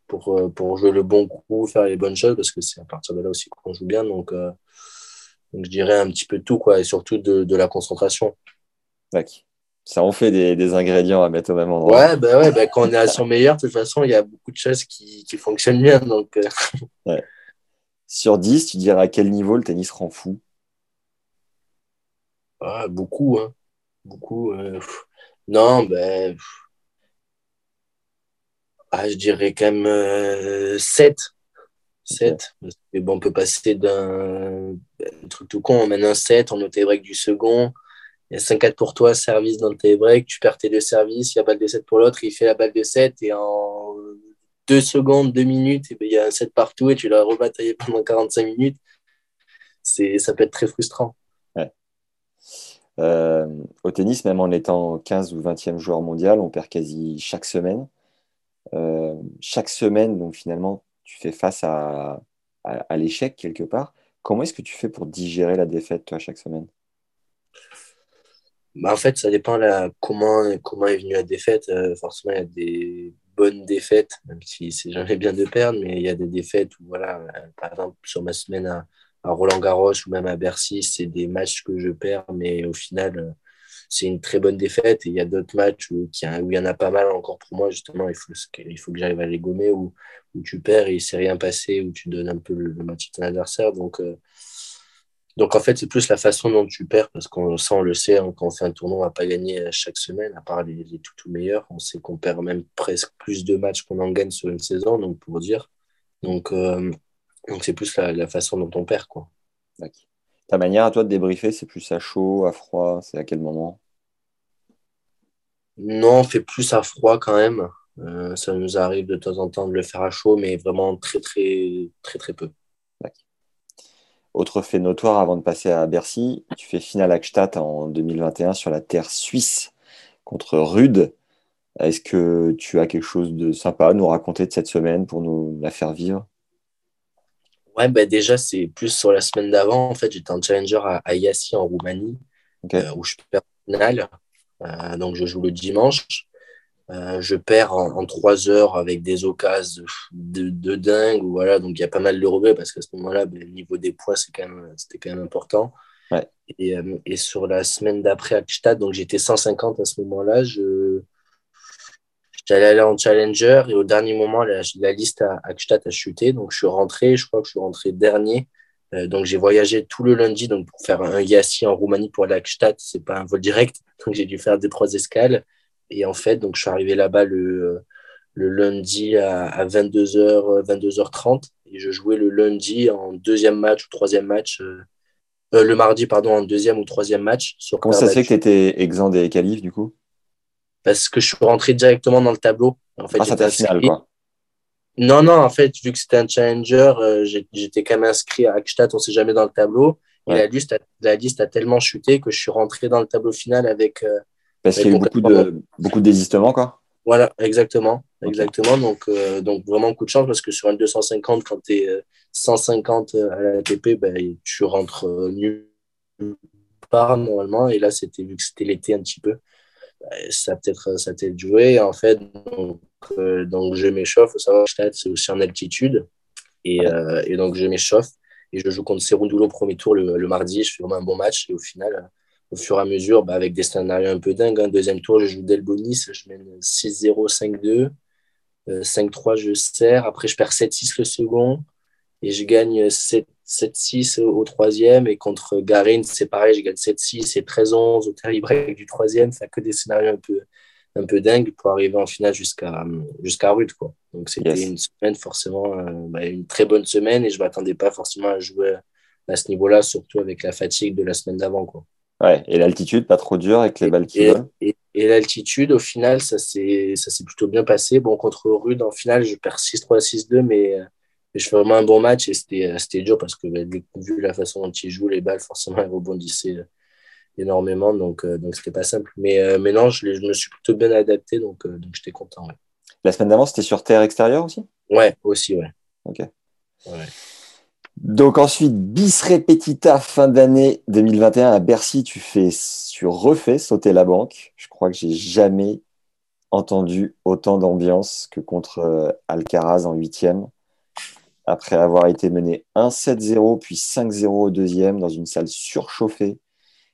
pour, euh, pour jouer le bon coup, faire les bonnes choses, parce que c'est à partir de là aussi qu'on joue bien. Donc, euh, donc, je dirais un petit peu tout, quoi, et surtout de, de la concentration. Ça en fait des, des, ingrédients à mettre au même endroit. Ouais, bah ouais bah quand on est à son meilleur, de toute façon, il y a beaucoup de choses qui, qui fonctionnent bien. Donc, euh. ouais. Sur 10, tu dirais à quel niveau le tennis rend fou? Ah, Beaucoup. Hein. Beaucoup. Euh... Non, ben. Ah, je dirais quand même euh, 7. 7. Okay. Bon, on peut passer d'un truc tout con, on mène un 7, on note les breaks du second. Il y a 5-4 pour toi, service dans le tie break, tu perds tes deux services, il y a balle de 7 pour l'autre, il fait la balle de 7 et en 2 secondes, 2 minutes, et ben, il y a un 7 partout et tu l'as rebataillé pendant 45 minutes. Ça peut être très frustrant. Ouais. Euh, au tennis, même en étant 15 ou 20e joueur mondial, on perd quasi chaque semaine. Euh, chaque semaine, donc finalement, tu fais face à, l'échec quelque part. Comment est-ce que tu fais pour digérer la défaite, toi, chaque semaine? Bah, En fait, ça dépend comment, est venue la défaite. Euh, forcément, il y a des bonnes défaites, même si c'est jamais bien de perdre, mais il y a des défaites où, voilà, par exemple, sur ma semaine à, à Roland Garros ou même à Bercy, c'est des matchs que je perds, mais au final, euh, c'est une très bonne défaite. Et il y a d'autres matchs où, il y en a pas mal encore pour moi, justement, il faut, il faut que j'arrive à les gommer, où, où tu perds et il ne s'est rien passé, où tu donnes un peu le, match à ton adversaire. Donc, euh, donc en fait, c'est plus la façon dont tu perds, parce qu'on on le sait, hein, quand on fait un tournoi, on ne va pas gagner chaque semaine, à part les, les tout, tout meilleurs. On sait qu'on perd même presque plus de matchs qu'on en gagne sur une saison, donc pour dire. Donc, euh, donc c'est plus la, la, façon dont on perd. Quoi. Ta manière à toi de débriefer, c'est plus à chaud, à froid C'est à quel moment? Non, on fait plus à froid quand même. Euh, ça nous arrive de temps en temps de le faire à chaud, mais vraiment très, très, très, très peu. Autre fait notoire avant de passer à Bercy, tu fais finale Akstadt en 2021 sur la terre suisse contre Rude. Est-ce que tu as quelque chose de sympa à nous raconter de cette semaine pour nous la faire vivre? Ouais, bah déjà, c'est plus sur la semaine d'avant. En fait, j'étais en challenger à, à Yassi en Roumanie, euh, où je perds finale. Euh, donc, je joue le dimanche. Euh, je perds en, trois heures avec des occasions de, de, dingue. Voilà, donc il y a pas mal de regrets parce qu'à ce moment-là, ben, le niveau des points, c'était quand, même, quand même important. Ouais. Et, et, sur la semaine d'après à Gstaad, donc j'étais 150 à ce moment-là, je, J'allais aller en challenger et au dernier moment, la, la liste à Akstadt a chuté. Donc, je suis rentré, je crois que je suis rentré dernier. Euh, donc, j'ai voyagé tout le lundi donc pour faire un Yassi en Roumanie pour aller à Akstadt. C'est pas un vol direct. Donc, j'ai dû faire deux, trois escales. Et en fait, donc, je suis arrivé là-bas le, le lundi à, à 22h, 22h30. Et je jouais le lundi en deuxième match ou troisième match. Euh, euh, le mardi, pardon, en deuxième ou troisième match. Sur Comment ça se fait que tu étais exempt des qualifs, du coup? Parce que je suis rentré directement dans le tableau. En fait, ah, final, quoi. Non, non, en fait, vu que c'était un challenger, euh, j'étais quand même inscrit à Akstadt, on ne sait jamais dans le tableau. Et la liste, a, la liste a tellement chuté que je suis rentré dans le tableau final avec. Euh, parce qu'il y a eu beaucoup de, beaucoup de désistements, quoi. Voilà, exactement. exactement. Donc, euh, donc, vraiment coup de chance parce que sur un 250, quand tu es 150 à la TP, ben, tu rentres nulle part normalement. Et là, c'était vu que c'était l'été un petit peu ça peut-être ça peut joué en fait. Donc, euh, donc je m'échauffe. Faut savoir que c'est aussi en altitude. Et, euh, et donc je m'échauffe. Et je joue contre Serundulo premier tour le, le, mardi. Je fais vraiment un bon match. Et au final au fur et à mesure bah, avec des scénarios un peu dingues hein, deuxième tour je joue Delbonis. Je mène 6-0 5-2 5-3 je sers après je perds 7-6 le second. Et je gagne 7-6 au troisième. Et contre Garin, c'est pareil, je gagne 7-6 et 13-11 au tie break du troisième. Ça que des scénarios un peu, un peu dingue pour arriver en finale jusqu'à jusqu'à Rude. Quoi. Donc c'était une semaine forcément, bah, une très bonne semaine et je ne m'attendais pas forcément à jouer à ce niveau-là, surtout avec la fatigue de la semaine d'avant. Quoi. Ouais, et l'altitude, pas trop dur avec les balles qui et, Et, l'altitude, au final, ça s'est plutôt bien passé. Bon, contre Rude, en finale, je perds 6-3, 6-2, mais, je fais vraiment un bon match et c'était dur parce que bah, vu la façon dont il joue, les balles, forcément, elles rebondissaient énormément, donc euh, donc c'était pas simple. Mais, euh, mais non, je, je, me suis plutôt bien adapté, donc, euh, donc j'étais content. La semaine d'avant, c'était sur terre extérieure aussi? Ouais, aussi, ouais. Ok. Ouais. Donc ensuite, bis repetita, fin d'année 2021 à Bercy, tu fais, tu refais sauter la banque. Je crois que j'ai jamais entendu autant d'ambiance que contre Alcaraz en huitième. Après avoir été mené 1-7-0 puis 5-0 au deuxième dans une salle surchauffée.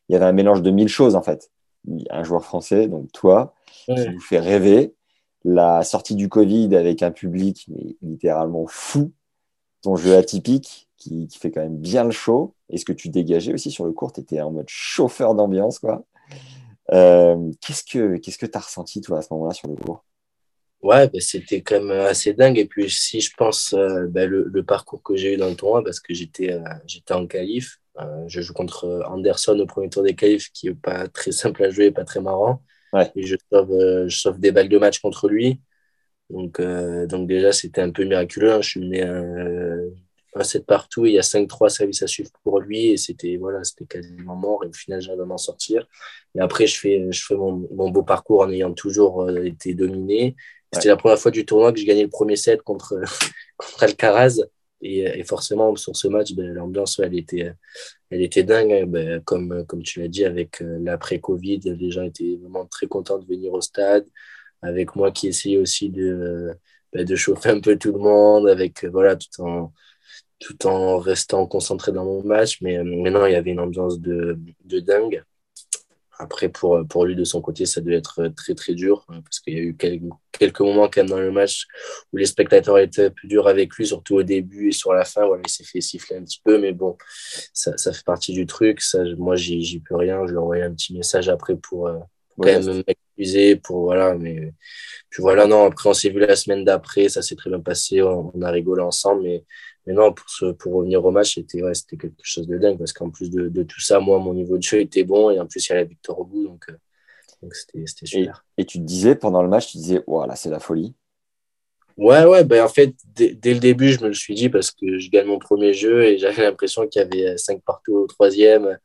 Il y avait un mélange de mille choses en fait. Un joueur français, donc toi, qui vous fait rêver. La sortie du Covid avec un public littéralement fou. Ton jeu atypique qui, fait quand même bien le show. Et ce que tu dégageais aussi sur le court, tu étais en mode chauffeur d'ambiance. quoi. Euh, qu'est-ce que tu que as ressenti, toi, à ce moment-là, sur le court? Ouais, bah, c'était quand même assez dingue. Et puis, si je pense euh, bah, le, parcours que j'ai eu dans le tournoi, parce que j'étais euh, j'étais en qualif, je joue contre Anderson au premier tour des qualifs, qui n'est pas très simple à jouer, pas très marrant. Et je sauve, je sauve des balles de match contre lui. Donc, donc déjà, c'était un peu miraculeux. Hein. Je suis mené un 7 partout, il y a 5-3 services à suivre pour lui, et c'était voilà, c'était quasiment mort, et au final, j'arrive à m'en sortir. Et après, je fais, je fais mon, mon beau parcours en ayant toujours euh, été dominé. C'était la première fois du tournoi que je gagnais le premier set contre, Alcaraz. Et, et, forcément, sur ce match, ben, l'ambiance, elle, était, elle était dingue. Hein. Ben, comme, comme tu l'as dit, avec euh, l'après-Covid, les gens étaient vraiment très contents de venir au stade. Avec moi qui essayais aussi de, ben, de chauffer un peu tout le monde, avec, voilà, tout en, restant concentré dans mon match. Mais maintenant, il y avait une ambiance de dingue. Après, pour, pour lui, de son côté, ça devait être très, très dur hein, parce qu'il y a eu quelques, quelques, moments quand même dans le match où les spectateurs étaient plus durs avec lui, surtout au début et sur la fin. Voilà, il s'est fait siffler un petit peu, mais bon, ça, ça fait partie du truc. Ça, moi, j'y peux rien. Je lui ai envoyé un petit message après pour, euh, quand même m'excuser. Pour, voilà, mais puis voilà, non, après, on s'est vu la semaine d'après, ça s'est très bien passé, on, on a rigolé ensemble, mais mais non, pour, ce, pour revenir au match, c'était ouais, quelque chose de dingue parce qu'en plus de, de, tout ça, moi, mon niveau de jeu était bon et en plus, il y a la victoire au bout. Donc, euh, donc c'était super. Et, tu te disais pendant le match, tu disais, voilà, c'est la folie. Ouais, ouais, ben en fait, dès, le début, je me le suis dit parce que je gagne mon premier jeu et j'avais l'impression qu'il y avait cinq partout au troisième.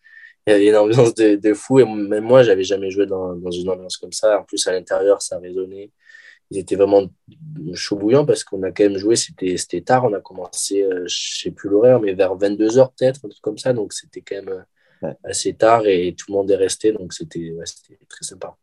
Il y avait une ambiance de, de fou et même moi, j'avais jamais joué dans, dans, une ambiance comme ça. En plus, à l'intérieur, ça résonnait ils étaient vraiment chaud bouillant parce qu'on a quand même joué, c'était tard, on a commencé, euh, je sais plus l'horaire, mais vers 22h peut-être, un truc comme ça, donc c'était quand même euh, assez tard et tout le monde est resté, donc c'était très sympa.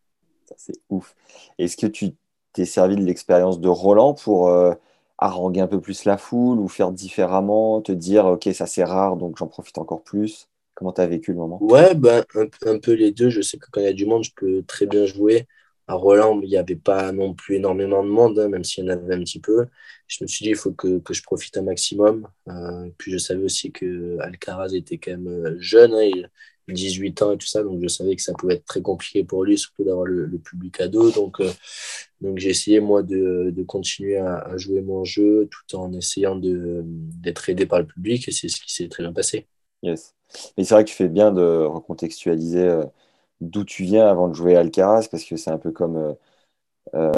C'est ouf. Est-ce que tu t'es servi de l'expérience de Roland pour euh, haranguer un peu plus la foule ou faire différemment, te dire, ok, ça c'est rare, donc j'en profite encore plus? Comment tu as vécu le moment? Ouais, ben, un, un, peu les deux. Je sais que quand il y a du monde, je peux très bien jouer à Roland, il n'y avait pas non plus énormément de monde, hein, même s'il y en avait un petit peu. Je me suis dit, il faut que, je profite un maximum. Euh, puis je savais aussi que Alcaraz était quand même euh, jeune, hein, il, 18 ans et tout ça, donc je savais que ça pouvait être très compliqué pour lui, surtout d'avoir le, public à dos. Donc, euh, donc j'ai essayé, moi, de, continuer à, à, jouer mon jeu tout en essayant d'être aidé par le public, et c'est ce qui s'est très bien passé. Yes. Mais c'est vrai que tu fais bien de recontextualiser d'où tu viens avant de jouer à Alcaraz, parce que c'est un peu comme, euh, euh,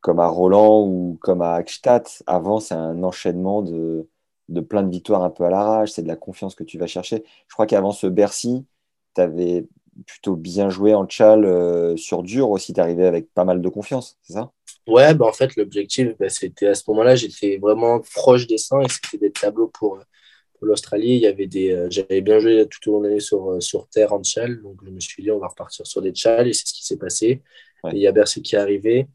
comme à Roland ou comme à Akstadt. Avant, c'est un enchaînement de, de plein de victoires un peu à l'arrache, c'est de la confiance que tu vas chercher. Je crois qu'avant ce Bercy, tu avais plutôt bien joué en tchal euh, sur dur aussi, tu arrivais avec pas mal de confiance, c'est ça? Ouais, bah en fait, l'objectif, bah, c'était à ce moment-là, j'étais vraiment proche des 100 et c'était des tableaux pour, pour l'Australie, il y avait des, euh, j'avais bien joué tout au long de l'année sur, euh, sur terre en tchal, donc je me suis dit on va repartir sur des tchals et c'est ce qui s'est passé. Et il y a Bercy qui est arrivé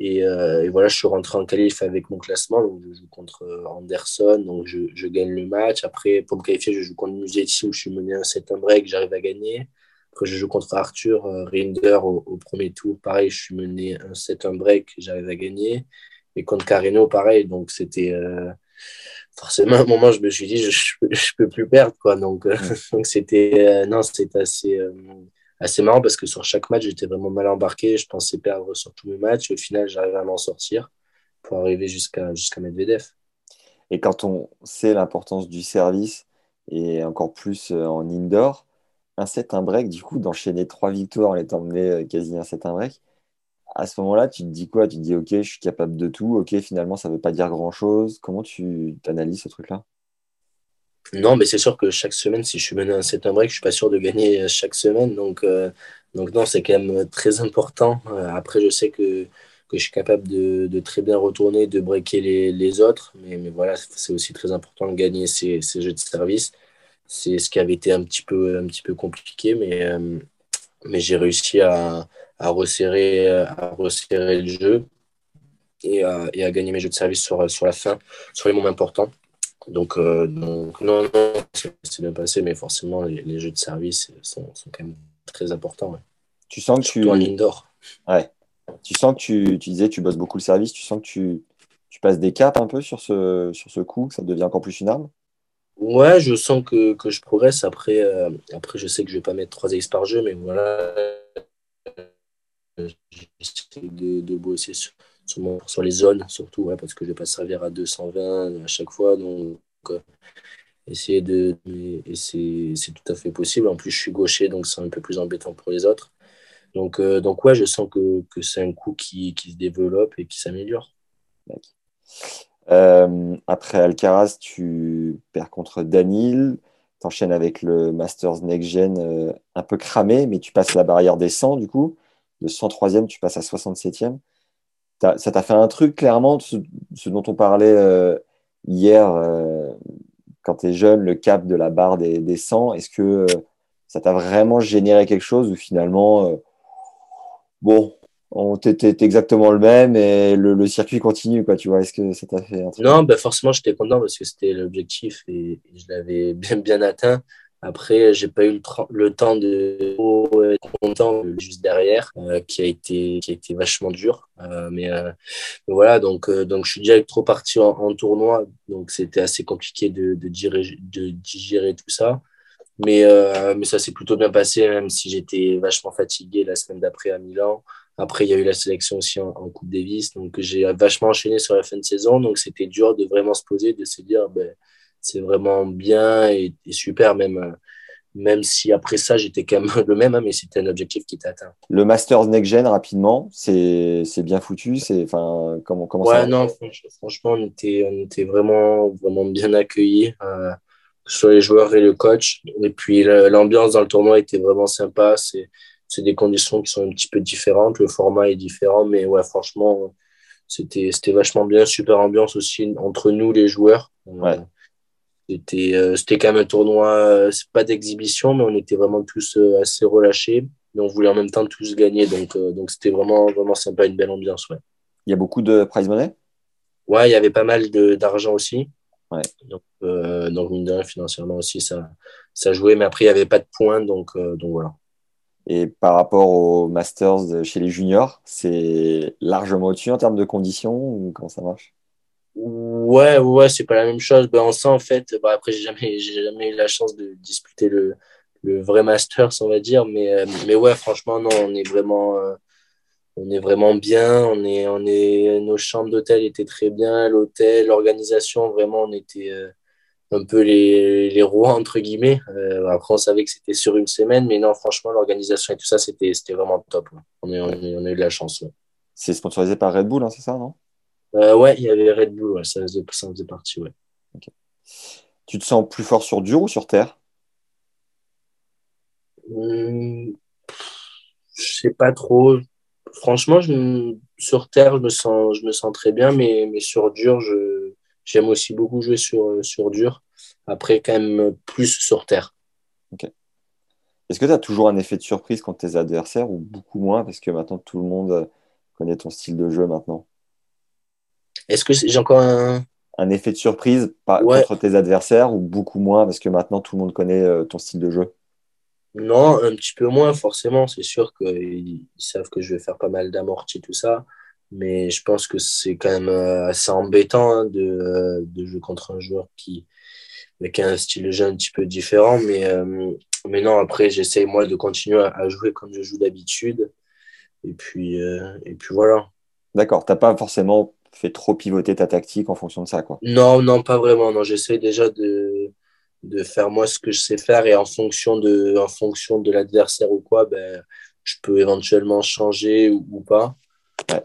et, euh, et, voilà, je suis rentré en qualif avec mon classement, donc je joue contre Anderson, donc je, je gagne le match. Après, pour me qualifier, je joue contre Musetti où je suis mené un 7 1 break, j'arrive à gagner. Après, je joue contre Arthur Rinder au, au, premier tour, pareil, je suis mené un 7 1 break, j'arrive à gagner. Et contre Carino, pareil, donc c'était forcément, à un moment, je me suis dit, je, je, peux plus perdre, quoi. Donc, euh, donc c'était, euh, non, c'était assez, euh, assez marrant parce que sur chaque match, j'étais vraiment mal embarqué. Je pensais perdre sur tous mes matchs. Au final, j'arrive à m'en sortir pour arriver jusqu'à jusqu'à Medvedev. Et quand on sait l'importance du service, et encore plus en indoor, un set, un break, du coup, d'enchaîner trois victoires en étant mené quasi un set, un break, à ce moment-là, tu te dis quoi? Tu te dis, OK, je suis capable de tout. OK, finalement, ça ne veut pas dire grand-chose. Comment tu analyses ce truc-là? Non, mais c'est sûr que chaque semaine, si je suis mené un set, break, je ne suis pas sûr de gagner chaque semaine. Donc, euh, donc non, c'est quand même très important. après, je sais que que je suis capable de, très bien retourner, de breaker les, autres. Mais, voilà, c'est aussi très important de gagner ces, jeux de service. C'est ce qui avait été un petit peu, un petit peu compliqué, mais, euh, mais j'ai réussi à, resserrer, à resserrer le jeu et à, et à, gagner mes jeux de service sur, sur la fin, sur les moments importants. Donc, euh, donc non, non, c'est bien passé, mais forcément, les, jeux de service sont, sont, quand même très importants. Tu sens que tu. en indoor. Ouais. Tu sens que tu, tu, disais tu bosses beaucoup le service, tu sens que tu, tu passes des caps un peu sur ce, sur ce coup, que ça devient encore plus une arme? Ouais, je sens que, que je progresse. Après, euh, après, je sais que je vais pas mettre 3 X par jeu, mais voilà. J'essaie de, de, bosser sur, sur, les zones, surtout, ouais, parce que je vais pas servir à 220 à chaque fois. Donc, euh, essayer de. Et c'est tout à fait possible. En plus, je suis gaucher, donc c'est un peu plus embêtant pour les autres. Donc, euh, donc ouais, je sens que, que c'est un coup qui, qui, se développe et qui s'améliore. Euh, après Alcaraz, tu perds contre Danil. Tu enchaînes avec le Masters Next Gen euh, un peu cramé, mais tu passes la barrière des 100 du coup. De 103e, tu passes à 67e. ça t'a fait un truc clairement, ce, dont on parlait hier quand tu es jeune, le cap de la barre des, des 100. Est-ce que ça t'a vraiment généré quelque chose ou finalement bon, on était exactement le même et le, circuit continue, quoi, tu vois? Est-ce que ça t'a fait un truc? Non, ben forcément, j'étais content parce que c'était l'objectif et, je l'avais bien, bien atteint. Après, j'ai pas eu le, le, temps de être content juste derrière, euh, qui a été qui a été vachement dur. Euh, mais, euh, mais, voilà, donc donc je suis direct trop parti en, tournoi, donc c'était assez compliqué de, de, digérer, de digérer tout ça. Mais, mais ça s'est plutôt bien passé, même si j'étais vachement fatigué la semaine d'après à Milan. Après, il y a eu la sélection aussi en, Coupe Davis. Donc, j'ai vachement enchaîné sur la fin de saison. Donc, c'était dur de vraiment se poser, de se dire, ben, c'est vraiment bien et, super, même, même si après ça, j'étais quand même le même, hein, mais c'était un objectif qui était atteint. Le Masters Next Gen, rapidement, c'est bien foutu. Enfin, comment, comment ouais, non, franchement, on était, on était vraiment, vraiment bien accueillis. Euh, sur les joueurs et le coach. Et puis l'ambiance dans le tournoi était vraiment sympa. C'est des conditions qui sont un petit peu différentes. Le format est différent, mais ouais, franchement, c'était vachement bien. Super ambiance aussi entre nous, les joueurs. Ouais. C'était euh, quand même un tournoi, euh, c'est pas d'exhibition, mais on était vraiment tous euh, assez relâchés. Mais on voulait en même temps tous gagner. Donc donc c'était vraiment, vraiment sympa, une belle ambiance. Ouais. Il y a beaucoup de prize money? Ouais, il y avait pas mal d'argent aussi. Ouais. Donc, euh, donc, mine de rien, financièrement aussi, ça, ça jouait. Mais après, il n'y avait pas de points. Donc, euh, donc voilà. Et par rapport aux Masters chez les juniors, c'est largement au-dessus en termes de conditions ou comment ça marche? Ouais, ouais, c'est pas la même chose. Ben, on sent en fait, ben, après, j'ai jamais, jamais eu la chance de disputer le, le vrai Masters, on va dire. Mais, euh, ouais, franchement, non, on est vraiment. Euh, bien. Nos chambres d'hôtel étaient très bien, l'hôtel, l'organisation, vraiment, on était euh, un peu les, les rois, entre guillemets. Après, on savait que c'était sur une semaine, mais non, franchement, l'organisation et tout ça, c'était vraiment top. On, a eu de la chance. C'est sponsorisé par Red Bull, hein, c'est ça, non? Euh, Ouais, il y avait Red Bull, ouais, ça, faisait, ça faisait partie. Ouais. Tu te sens plus fort sur dur ou sur terre? Hum, Je sais pas trop franchement, sur terre, je me sens, je me sens très bien, mais, mais sur dur, je, j'aime aussi beaucoup jouer sur, sur dur. Après, quand même plus sur terre. Est-ce que tu as toujours un effet de surprise contre tes adversaires ou beaucoup moins? Parce que maintenant tout le monde connaît ton style de jeu maintenant Est-ce que j'ai encore un... un effet de surprise contre tes adversaires ou beaucoup moins parce que maintenant tout le monde connaît euh, ton style de jeu? Non, un petit peu moins, forcément. C'est sûr qu'ils savent que je vais faire pas mal d'amortis, tout ça. Mais je pense que c'est quand même euh, assez embêtant hein, de, euh, de, jouer contre un joueur qui, avec un style de jeu un petit peu différent. Mais, euh, mais non, après, j'essaye moi de continuer à, jouer comme je joue d'habitude. Et puis, euh, et puis voilà. D'accord. Tu n'as pas forcément fait trop pivoter ta tactique en fonction de ça, quoi. Non, non, pas vraiment. Non, j'essaie déjà de, de faire moi ce que je sais faire et en fonction de, en fonction de l'adversaire ou quoi, ben, je peux éventuellement changer ou, pas.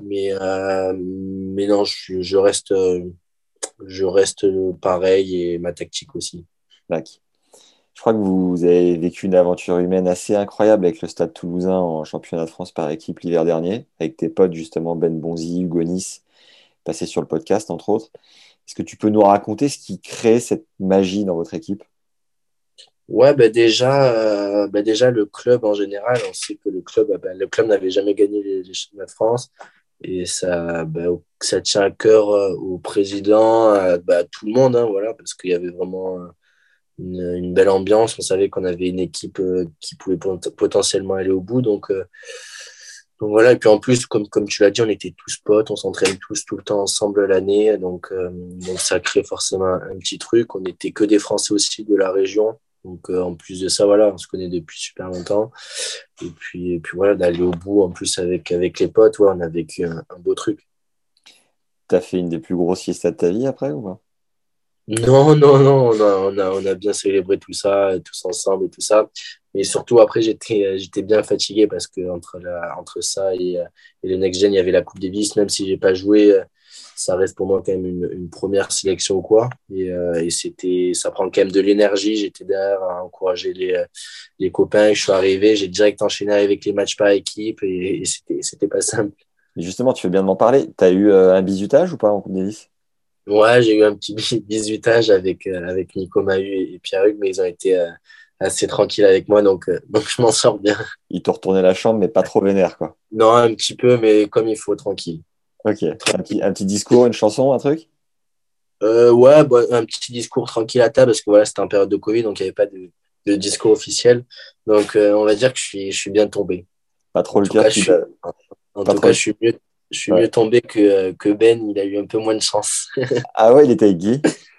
Mais, euh, mais non, je, je reste, je reste pareil et ma tactique aussi. D'accord. Je crois que vous avez vécu une aventure humaine assez incroyable avec le Stade toulousain en championnat de France par équipe l'hiver dernier, avec tes potes justement Ben Bonzi, Hugo Nice, passé sur le podcast entre autres. Est-ce que tu peux nous raconter ce qui crée cette magie dans votre équipe? Ouais, bah déjà, euh, bah déjà le club en général, on sait que le club, bah, le club n'avait jamais gagné les, de France et ça, tient à cœur euh, au président, à, tout le monde, hein, voilà, parce qu'il y avait vraiment euh, une, belle ambiance. On savait qu'on avait une équipe qui pouvait potentiellement aller au bout. Donc, donc voilà. Et puis en plus, comme, comme tu l'as dit, on était tous potes, on s'entraîne tous tout le temps ensemble l'année. Donc, euh, donc ça crée forcément un petit truc. On n'était que des Français aussi de la région. Donc en plus de ça, voilà, on se connaît depuis super longtemps. Et puis, et puis voilà, d'aller au bout en plus avec, avec les potes, ouais, on a vécu un, un beau truc. T'as fait une des plus grosses fiestas de ta vie après ou pas? Non, non, non, on a, on a, on a bien célébré tout ça, tous ensemble et tout ça. Mais surtout, après, j'étais, j'étais bien fatigué parce que entre, la, entre ça et, et le Next Gen, il y avait la Coupe Davis. Même si j'ai pas joué, ça reste pour moi quand même une, une première sélection ou quoi. Et, euh, et c'était, ça prend quand même de l'énergie. J'étais derrière à encourager les, les copains. Je suis arrivé, j'ai direct enchaîné avec les matchs par équipe et, et c'était, c'était pas simple. justement, tu veux bien de m'en parler. Tu as eu euh, un bisutage ou pas en Coupe Davis? Ouais, j'ai eu un petit bisutage avec, euh, avec Nico Mahu et Pierre-Hugues, mais ils ont été euh, assez tranquilles avec moi, donc, euh, donc je m'en sors bien. Ils t'ont retourné la chambre, mais pas trop vénère, quoi. Non, un petit peu, mais comme il faut, tranquille. Ok. Un petit, un petit discours, une chanson, un truc? Euh, Ouais, bah, un petit discours tranquille à table, parce que voilà, c'était en période de Covid, donc il n'y avait pas de, de, discours officiel. Donc on va dire que je suis, je suis bien tombé. Pas trop le qui En tout cas, je suis mieux, je suis mieux tombé que, que, Ben, il a eu un peu moins de chance. ah ouais, il était avec Guy?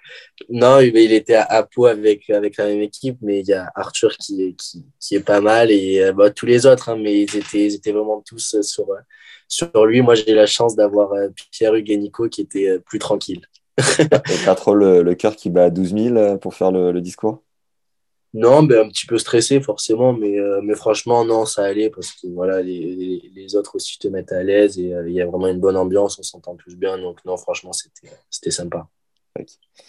Non, il était à Pau avec, avec la même équipe, mais il y a Arthur qui, qui, qui est pas mal et euh, bah, tous les autres, hein, mais ils étaient, ils étaient vraiment tous sur, sur lui. Moi, j'ai la chance d'avoir euh, Pierre-Hugues et Nico qui étaient euh, plus tranquilles. pas trop le, le cœur qui bat à 12 000 pour faire le, le discours? Non, ben, un petit peu stressé forcément, mais, euh, mais franchement, non, ça allait parce que voilà, les, les, autres aussi te mettent à l'aise et euh, il y a vraiment une bonne ambiance, on s'entend tous bien. Donc, non, franchement, c'était sympa.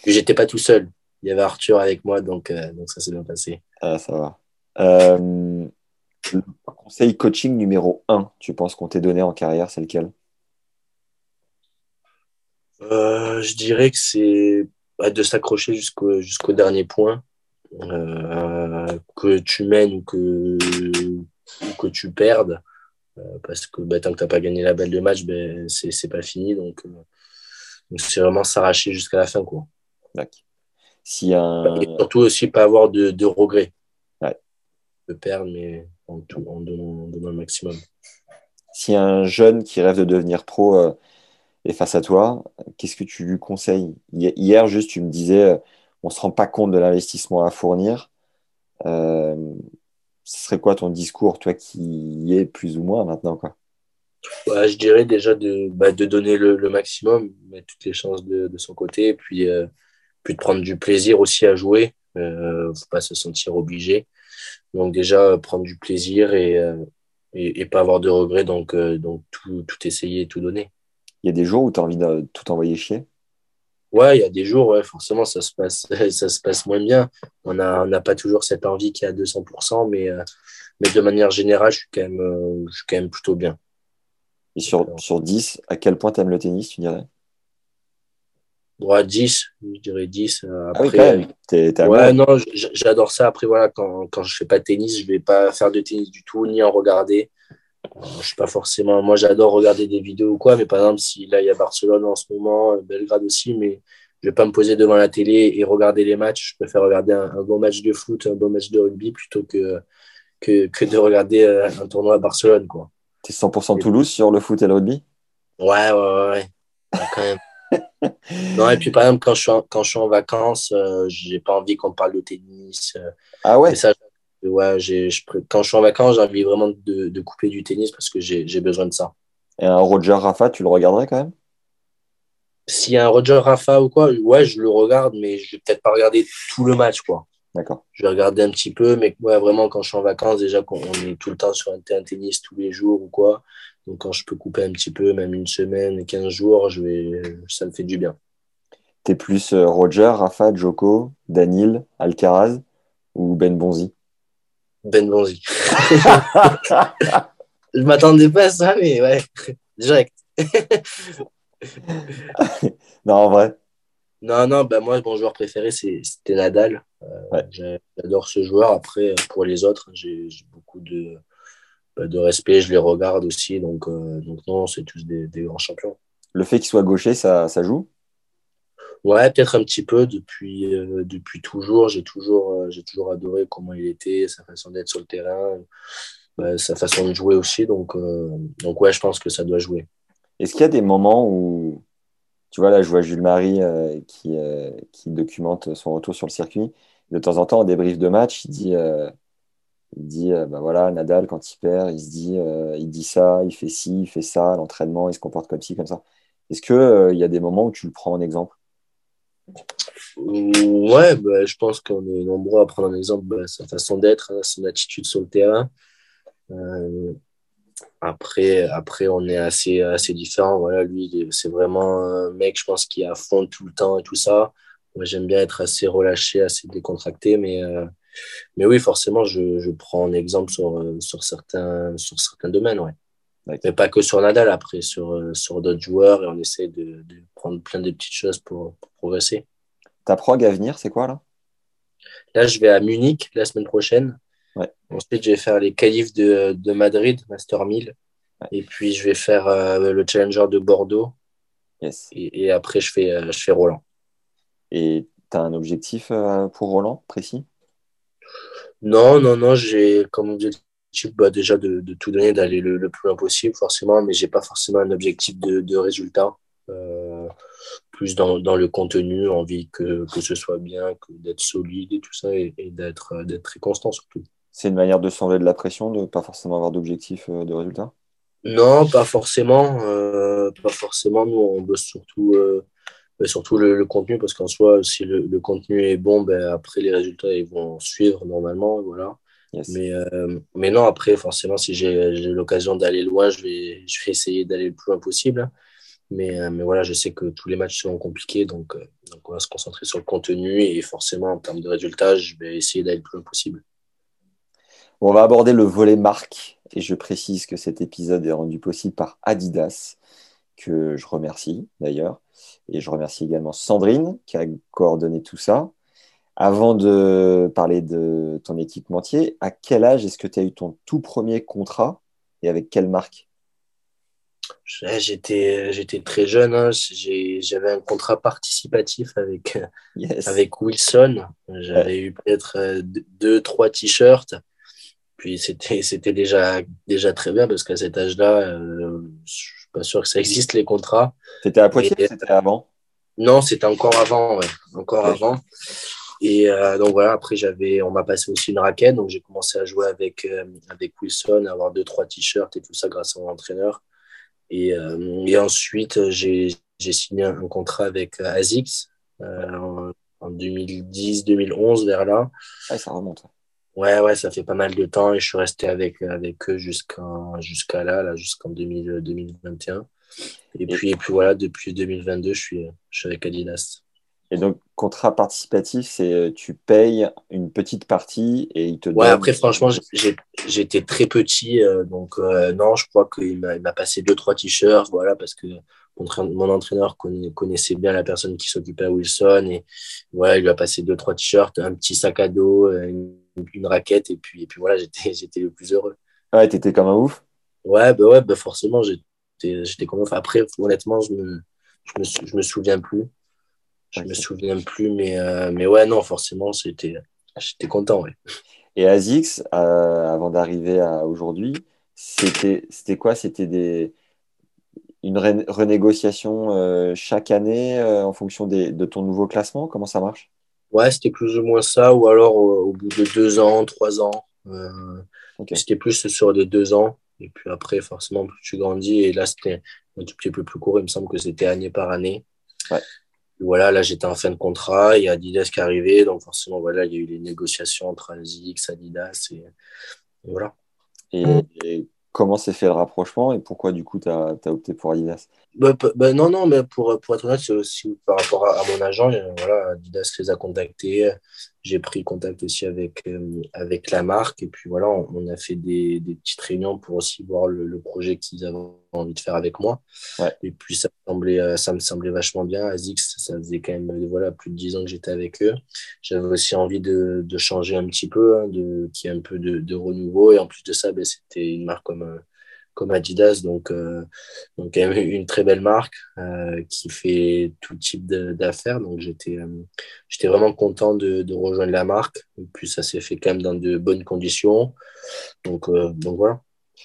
J'étais pas tout seul. Il y avait Arthur avec moi, donc, euh, donc ça s'est bien passé. Ah, ça va. Euh, le conseil coaching numéro 1, tu penses qu'on t'ait donné en carrière, c'est lequel? Je dirais que c'est bah, de s'accrocher jusqu'au jusqu'au dernier point euh, que tu mènes ou que, que tu perdes. Euh, parce que bah, tant que tu n'as pas gagné la balle de match, ben, c'est pas fini. Donc, euh, donc c'est vraiment s'arracher jusqu'à la fin. Quoi. Si un... Et surtout aussi pas avoir de, de regrets. De perdre, mais en, tout, en, donnant, le maximum. Si un jeune qui rêve de devenir pro est face à toi, qu'est-ce que tu lui conseilles? Hier, juste, tu me disais, on ne se rend pas compte de l'investissement à fournir. Euh, ce serait quoi ton discours, toi qui y es plus ou moins maintenant quoi? Bah, Je dirais déjà de, bah, de donner le, maximum, mettre toutes les chances de, de son côté, puis, euh, puis de prendre du plaisir aussi à jouer. Il euh, ne faut pas se sentir obligé. Donc déjà, prendre du plaisir et, et, et, pas avoir de regrets, donc, donc tout, tout essayer, tout donner. Il y a des jours où tu as envie de tout envoyer chier? Ouais, il y a des jours, ouais, forcément, ça se passe, ça se passe moins bien. On n'a on pas toujours cette envie qui est à 200%, mais, euh, mais de manière générale, je suis quand même, euh, je suis quand même plutôt bien. Et sur, sur 10, à quel point tu aimes le tennis, tu dirais? Ouais, 10, je dirais 10. Après, ah oui, quand même. ouais, non, j'adore ça. Après, voilà, quand, quand je fais pas de tennis, je vais pas faire de tennis du tout, ni en regarder. Je suis pas forcément. Moi, j'adore regarder des vidéos ou quoi, mais par exemple, si là, il y a Barcelone en ce moment, euh, Belgrade aussi, mais je vais pas me poser devant la télé et regarder les matchs. Je préfère regarder un, bon match de foot, un bon match de rugby plutôt que, que, que de regarder euh, un tournoi à Barcelone, quoi. Es 100% Toulouse sur le foot et le rugby? Ouais, ouais, ouais. quand même. non, et puis par exemple, quand je suis en, quand je suis en vacances, euh, j'ai pas envie qu'on parle de tennis. ah ouais? Ça, ouais, j'ai, je, quand je suis en vacances, j'ai envie vraiment de, de, couper du tennis parce que j'ai besoin de ça. Et un Roger Rafa, tu le regarderais quand même? S'il y a un Roger Rafa ou quoi, ouais, je le regarde, mais je vais peut-être pas regarder tout le match, quoi. D'accord. Je vais regarder un petit peu, mais ouais, vraiment, quand je suis en vacances, déjà, qu'on est tout le temps sur un terrain de tennis tous les jours ou quoi. Donc, quand je peux couper un petit peu, même une semaine, 15 jours, je vais, ça me fait du bien. T'es plus euh, Roger, Rafa, Joko, Danil, Alcaraz ou Ben Bonzi? Ben Bonzi. je m'attendais pas à ça, mais ouais, direct. non, en vrai. Non, non, bah moi, mon joueur préféré, c'était Nadal. Euh, j'adore ce joueur. Après, pour les autres, j'ai beaucoup de, bah, de respect. Je les regarde aussi. Donc, euh, donc non, c'est tous des, grands champions. Le fait qu'il soit gaucher, ça, ça joue? Ouais, peut-être un petit peu depuis, euh, depuis toujours. J'ai toujours, j'ai toujours adoré comment il était, sa façon d'être sur le terrain, bah, sa façon de jouer aussi. Donc, donc ouais, je pense que ça doit jouer. Est-ce qu'il y a des moments où tu vois, là, je vois Jules Marie euh, qui, euh, qui, documente son retour sur le circuit. De temps en temps, en débrief de match, il dit, euh, il dit bah voilà, Nadal, quand il perd, il se dit, il dit ça, il fait ci, il fait ça, l'entraînement, il se comporte comme ci, comme ça. Est-ce qu'il il y a des moments où tu le prends en exemple? Ouais, bah, je pense qu'on est nombreux à prendre en exemple bah, sa façon d'être, hein, son attitude sur le terrain. Après, après, on est assez, assez différents. Voilà, lui, c'est vraiment un mec, je pense, qui est à fond tout le temps et tout ça. Moi, j'aime bien être assez relâché, assez décontracté, mais, euh, mais oui, forcément, je, je prends un exemple sur, sur, certains, sur certains domaines, ouais. Mais pas que sur Nadal, après, sur, sur d'autres joueurs, et on essaie de, de, prendre plein de petites choses pour, pour progresser. Ta prog à venir, c'est quoi là? Là, je vais à Munich la semaine prochaine. Ensuite, je vais faire les qualifs de, de Madrid, Master 1000. Et puis, je vais faire euh, le Challenger de Bordeaux. Yes. Et, après, je fais, euh, je fais Roland. Et tu as un objectif euh, pour Roland précis? Non, non, non. J'ai comme objectif bah, déjà de, de, tout donner, d'aller le, plus loin possible, forcément. Mais je n'ai pas forcément un objectif de, de résultat. plus dans, dans, le contenu, envie que, que ce soit bien, d'être solide et tout ça, et, et d'être très constant surtout. C'est une manière de s'enlever de la pression, de ne pas forcément avoir d'objectif euh, de résultat? Non, pas forcément. Euh, pas forcément. Nous, on bosse surtout, euh, surtout le, contenu, parce qu'en soi, si le, contenu est bon, ben, après, les résultats ils vont suivre normalement. Voilà. Mais, mais non, après, forcément, si j'ai l'occasion d'aller loin, je vais, je vais essayer d'aller le plus loin possible. Mais, mais voilà, je sais que tous les matchs seront compliqués, donc, donc on va se concentrer sur le contenu et forcément, en termes de résultats, je vais essayer d'aller le plus loin possible on va aborder le volet marque et je précise que cet épisode est rendu possible par Adidas, que je remercie d'ailleurs. Et je remercie également Sandrine qui a coordonné tout ça. Avant de parler de ton équipementier, à quel âge est-ce que tu as eu ton tout premier contrat et avec quelle marque? J'étais, j'étais très jeune. Hein. J'avais un contrat participatif avec, avec Wilson. J'avais eu peut-être euh, deux, trois t-shirts. Puis c'était, c'était déjà, déjà très bien parce qu'à cet âge-là, euh, je suis pas sûr que ça existe les contrats. C'était à Poitiers ou c'était avant? Non, c'était encore avant, ouais. Encore avant. Et euh, donc voilà, après j'avais, on m'a passé aussi une raquette, donc j'ai commencé à jouer avec euh, avec Wilson, à avoir deux trois t-shirts et tout ça grâce à mon entraîneur. Et, euh, et ensuite j'ai, j'ai signé un, contrat avec Asics en, en 2010-2011 vers là. Ouais, ça remonte. Ouais, ouais, ça fait pas mal de temps et je suis resté avec, avec eux jusqu'à jusqu'à là, là jusqu'en 2021. Et, puis, et puis voilà, depuis 2022, je suis, je suis avec Adidas. Et donc, contrat participatif, c'est euh, tu payes une petite partie et il te Ouais, après, franchement, j'étais très petit. Euh, donc, euh, non, je crois qu'il m'a passé deux, trois t-shirts. Voilà, parce que mon entraîneur connaissait bien la personne qui s'occupait à Wilson. Et voilà, il lui a passé deux, trois t-shirts, un petit sac à dos, une une raquette et puis, et puis voilà, j'étais, j'étais le plus heureux. Ouais, t'étais comme un ouf Ouais, bah ouais, bah forcément, j'étais, j'étais comme ouf. Après, honnêtement, je me, je me, je me souviens plus. Je me souviens plus, mais, euh, mais ouais, non, forcément, c'était, j'étais content, ouais. Et ASICS, euh, avant d'arriver à aujourd'hui, c'était, c'était quoi? C'était des, une renégociation euh, chaque année en fonction des, de ton nouveau classement? Comment ça marche? Ouais, c'était plus ou moins ça, ou alors au, bout de deux ans, trois ans. C'était plus sur des deux ans. Et puis après, forcément, plus tu grandis. Et là, c'était un tout petit peu plus court. Il me semble que c'était année par année. Voilà, là, j'étais en fin de contrat. Il y a Adidas qui est arrivé. Donc, forcément, voilà, il y a eu les négociations entre ASICS, Adidas. Et, voilà. Et, comment s'est fait le rapprochement et pourquoi, du coup, tu as, opté pour Adidas? Bah, bah, Non, non, mais pour, pour être honnête, c'est aussi par rapport à, mon agent. Voilà, Adidas les a contactés j'ai pris contact aussi avec, euh, avec la marque. Et puis voilà, on, a fait des, des, petites réunions pour aussi voir le, projet qu'ils avaient envie de faire avec moi. Et puis ça me, semblait, euh, ça me semblait vachement bien. ASICS, ça faisait quand même voilà, plus de 10 ans que j'étais avec eux. J'avais aussi envie de, de, changer un petit peu, hein, de, qu'il y ait un peu de, de renouveau. Et en plus de ça, ben, c'était une marque comme euh, comme Adidas, donc, euh, donc une très belle marque euh, qui fait tout type d'affaires. Donc j'étais euh, j'étais vraiment content de, de, rejoindre la marque. Et puis ça s'est fait quand même dans de bonnes conditions. Donc, donc voilà.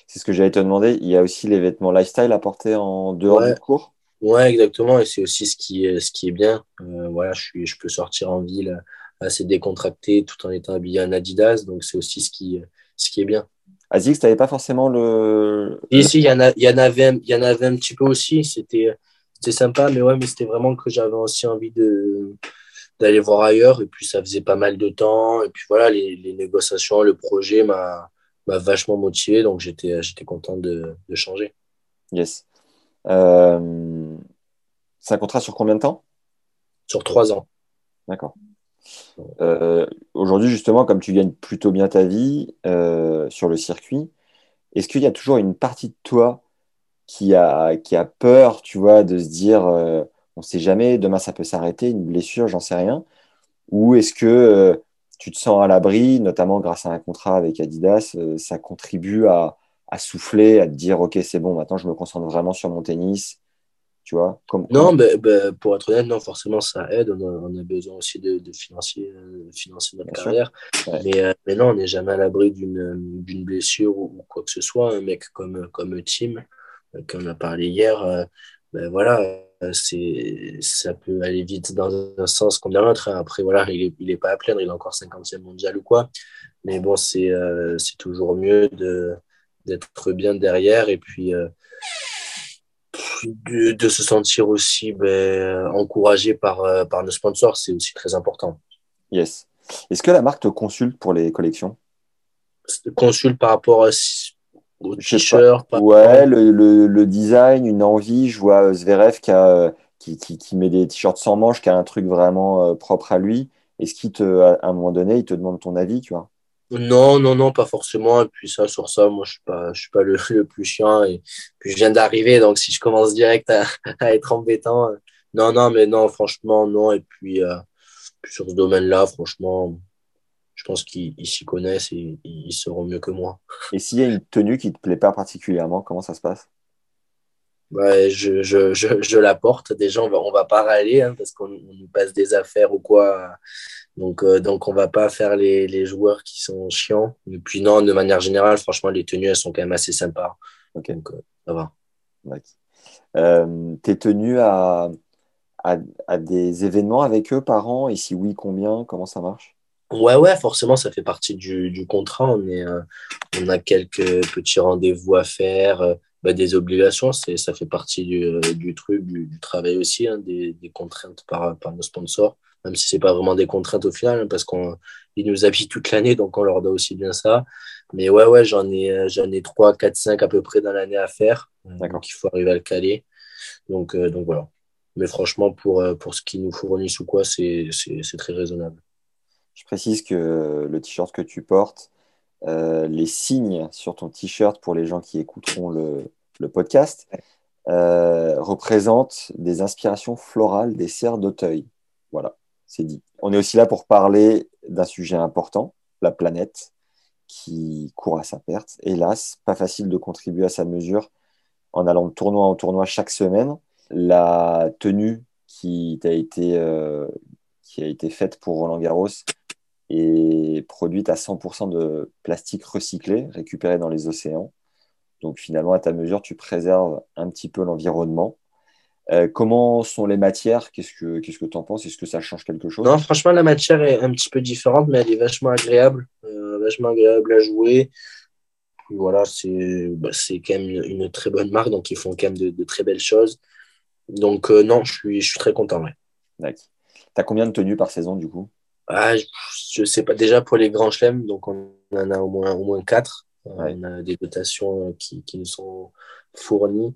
C'est ce que j'allais te demander. Il y a aussi les vêtements lifestyle à porter en dehors du cours? Ouais, exactement. Et c'est aussi ce qui est, ce qui est bien. voilà, je, suis, je peux sortir en ville assez décontracté tout en étant habillé en Adidas. Donc c'est aussi ce qui, ce qui est bien. Azix, tu n'avais pas forcément le. Ici, il y, en a, y, en avait, y en avait un petit peu aussi. C'était sympa, mais ouais, mais c'était vraiment que j'avais aussi envie de d'aller voir ailleurs. Et puis, ça faisait pas mal de temps. Et puis, voilà, les, les négociations, le projet m'a vachement motivé. Donc, j'étais content de, de, changer. Yes. Euh... C'est un contrat sur combien de temps? Sur trois ans. D'accord. Euh, aujourd'hui, justement, comme tu gagnes plutôt bien ta vie euh, sur le circuit, est-ce qu'il y a toujours une partie de toi qui a, qui a peur, tu vois, de se dire, euh, on ne sait jamais, demain ça peut s'arrêter, une blessure, j'en sais rien? Ou est-ce que tu te sens à l'abri, notamment grâce à un contrat avec Adidas, ça contribue à, à, souffler, à te dire, OK, c'est bon, maintenant je me concentre vraiment sur mon tennis tu vois comme, Non, mais, pour être honnête, non, forcément, ça aide. On a, besoin aussi de, de financer, euh, financer, notre carrière. Mais, euh, mais, non, on n'est jamais à l'abri d'une blessure ou, quoi que ce soit. Un mec comme, comme Tim, euh, qu'on a parlé hier, ben voilà, ça peut aller vite dans un sens comme dans l'autre. Après, voilà, il n'est il est pas à plaindre, il est encore 50e mondial ou quoi. Mais bon, c'est c'est toujours mieux d'être bien derrière. Et puis, de, se sentir aussi ben, encouragé par, euh, par nos sponsors, c'est aussi très important. Yes. Est-ce que la marque te consulte pour les collections? Consulte par rapport au t-shirt Ouais, le, le, design, une envie. Je vois euh, Zverev qui, a, qui, qui, qui met des t-shirts sans manches, qui a un truc vraiment euh, propre à lui. Est-ce qu'il te, à un moment donné, il te demande ton avis, tu vois? Non, non, non, pas forcément. Et puis ça, sur ça, moi, je suis suis pas le, plus chiant. Et puis je viens d'arriver, donc si je commence direct à, être embêtant, euh, non, non, mais non, franchement, non. Et puis, euh, sur ce domaine-là, franchement, je pense qu'ils s'y connaissent et ils seront mieux que moi. Et s'il y a une tenue qui te plaît pas particulièrement, comment ça se passe? Ouais, je, je, je, je, la porte. Déjà, on va, on va pas râler hein, parce qu'on nous passe des affaires ou quoi. Donc, euh, donc on va pas faire les, les, joueurs qui sont chiants. Et puis, non, de manière générale, franchement, les tenues, elles sont quand même assez sympas. Donc, euh, ça va. Euh, tu es tenu à, à, à, des événements avec eux par an? Et si oui, combien? Comment ça marche? Ouais, ouais, forcément, ça fait partie du, du contrat. On, est, euh, on a quelques petits rendez-vous à faire bah, des obligations, c'est, ça fait partie du, euh, du truc, du, travail aussi, hein, des, des, contraintes par, par nos sponsors, même si c'est pas vraiment des contraintes au final, hein, parce qu'ils nous habillent toute l'année, donc on leur doit aussi bien ça. Mais ouais, ouais, j'en ai, euh, j'en ai 3, 4, 5 à peu près dans l'année à faire, euh, donc il faut arriver à le caler. Donc, donc voilà. Mais franchement, pour, pour ce qu'ils nous fournissent ou quoi, c'est, c'est, c'est très raisonnable. Je précise que le t-shirt que tu portes, euh, les signes sur ton t-shirt pour les gens qui écouteront le, podcast euh, représentent des inspirations florales des serres d'Auteuil. Voilà, c'est dit. On est aussi là pour parler d'un sujet important, la planète, qui court à sa perte. Hélas, pas facile de contribuer à sa mesure en allant de tournoi en tournoi chaque semaine. La tenue qui a euh, qui a été faite pour Roland Garros est produite à 100% de plastique recyclé, récupéré dans les océans. Donc finalement, à ta mesure, tu préserves un petit peu l'environnement. Euh, comment sont les matières? Qu'est-ce que qu'est-ce que tu en penses? Est-ce que ça change quelque chose? Non, franchement, la matière est un petit peu différente, mais elle est vachement agréable, euh, vachement agréable à jouer. voilà, c'est bah, c'est quand même une, une, très bonne marque, donc ils font quand même de, de très belles choses. Donc euh, non, je suis, je suis très content. Ouais. D'accord. Tu as combien de tenues par saison du coup? Ah, Je ne sais pas. Déjà pour les grands chelems, donc on en a au moins, au moins quatre. Ouais. On a des dotations qui, qui nous sont fournies.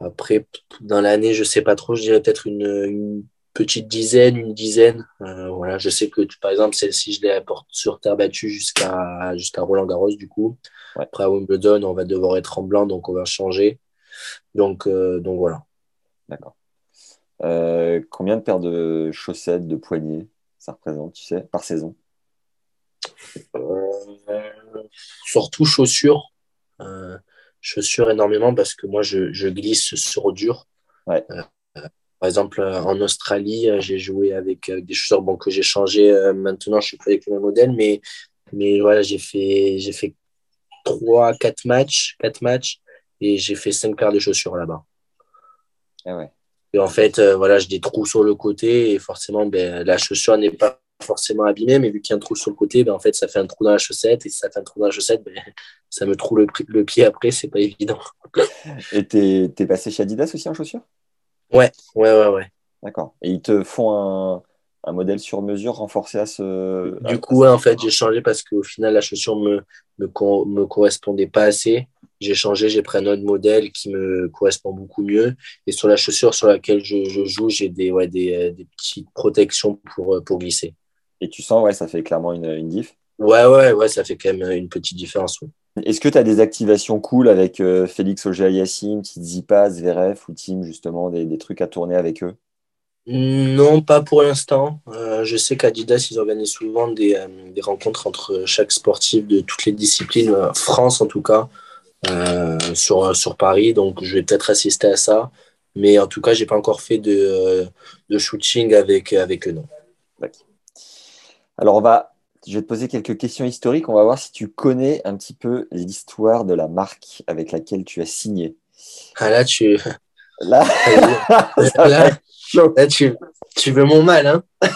Après, dans l'année, je sais pas trop, je dirais peut-être une, une, petite dizaine, une dizaine. Euh, voilà, je sais que par exemple, celle-ci, je les apporte sur terre battue jusqu'à jusqu'à Roland Garros, du coup. Ouais. Après, à Wimbledon, on va devoir être en blanc, donc on va changer. Donc, euh, donc voilà. D'accord. Euh, combien de paires de chaussettes, de poignets ça représente, tu sais, par saison? Surtout chaussures chaussures énormément parce que moi, je, je glisse sur dur. Ouais. Euh, par exemple, en Australie, j'ai joué avec, avec, des chaussures bon, que j'ai changé. Euh, maintenant, je suis plus avec le même modèle, mais, mais voilà, j'ai fait, j'ai fait 3, 4 matchs, 4 matchs et j'ai fait 5 paires de chaussures là-bas. Ah ouais. Et en fait, euh, voilà, j'ai des trous sur le côté et forcément, ben, la chaussure n'est pas forcément abîmé, mais vu qu'il y a un trou sur le côté, ben, en fait, ça fait un trou dans la chaussette. Et si ça fait un trou dans la chaussette, ben, ça me trouve le, le, pied après, c'est pas évident. et t'es es passé chez Adidas aussi en chaussures? Ouais, ouais, ouais, ouais. D'accord. Et ils te font un, un, modèle sur mesure renforcé à ce. Du coup, ouais, en fait, j'ai changé parce qu'au final, la chaussure me, me, me correspondait pas assez. J'ai changé, j'ai pris un autre modèle qui me correspond beaucoup mieux. Et sur la chaussure sur laquelle je, je joue, j'ai des, ouais, des, des petites protections pour, pour glisser. Et tu sens, ouais, ça fait clairement une, une diff. Ouais, ouais, ouais, ça fait quand même une petite différence. Ouais. Est-ce que tu as des activations cool avec euh, Félix Auger-Aliassime, Tsitsipas, Zverev ou Team, justement, des, des, trucs à tourner avec eux? Non, pas pour l'instant. Euh, je sais qu'Adidas, ils organisent souvent des, euh, des, rencontres entre chaque sportif de toutes les disciplines, France en tout cas, sur, sur Paris. Donc, je vais peut-être assister à ça. Mais en tout cas, j'ai pas encore fait de, de shooting avec, avec eux, non. D'accord. Alors, on va, je vais te poser quelques questions historiques. On va voir si tu connais un petit peu l'histoire de la marque avec laquelle tu as signé. Ah là, tu. Là, là, là, là tu, tu, veux mon mal, hein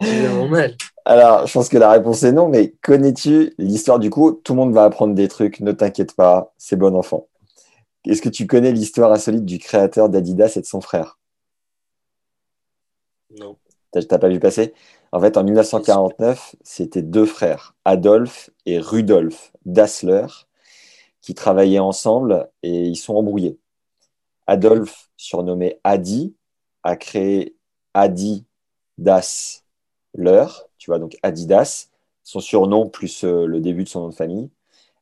Tu veux mon mal. Alors, je pense que la réponse est non, mais connais-tu l'histoire? Du coup Tout le monde va apprendre des trucs, ne t'inquiète pas, c'est bon enfant. Est-ce que tu connais l'histoire insolite du créateur d'Adidas et de son frère? Non. T'as pas vu passer? En fait, en 1949, c'était deux frères, Adolphe et Rudolf Dassler, qui travaillaient ensemble et ils sont embrouillés. Adolphe, surnommé Adi, a créé Adi Dassler, tu vois, donc Adidas, son surnom plus le début de son nom de famille,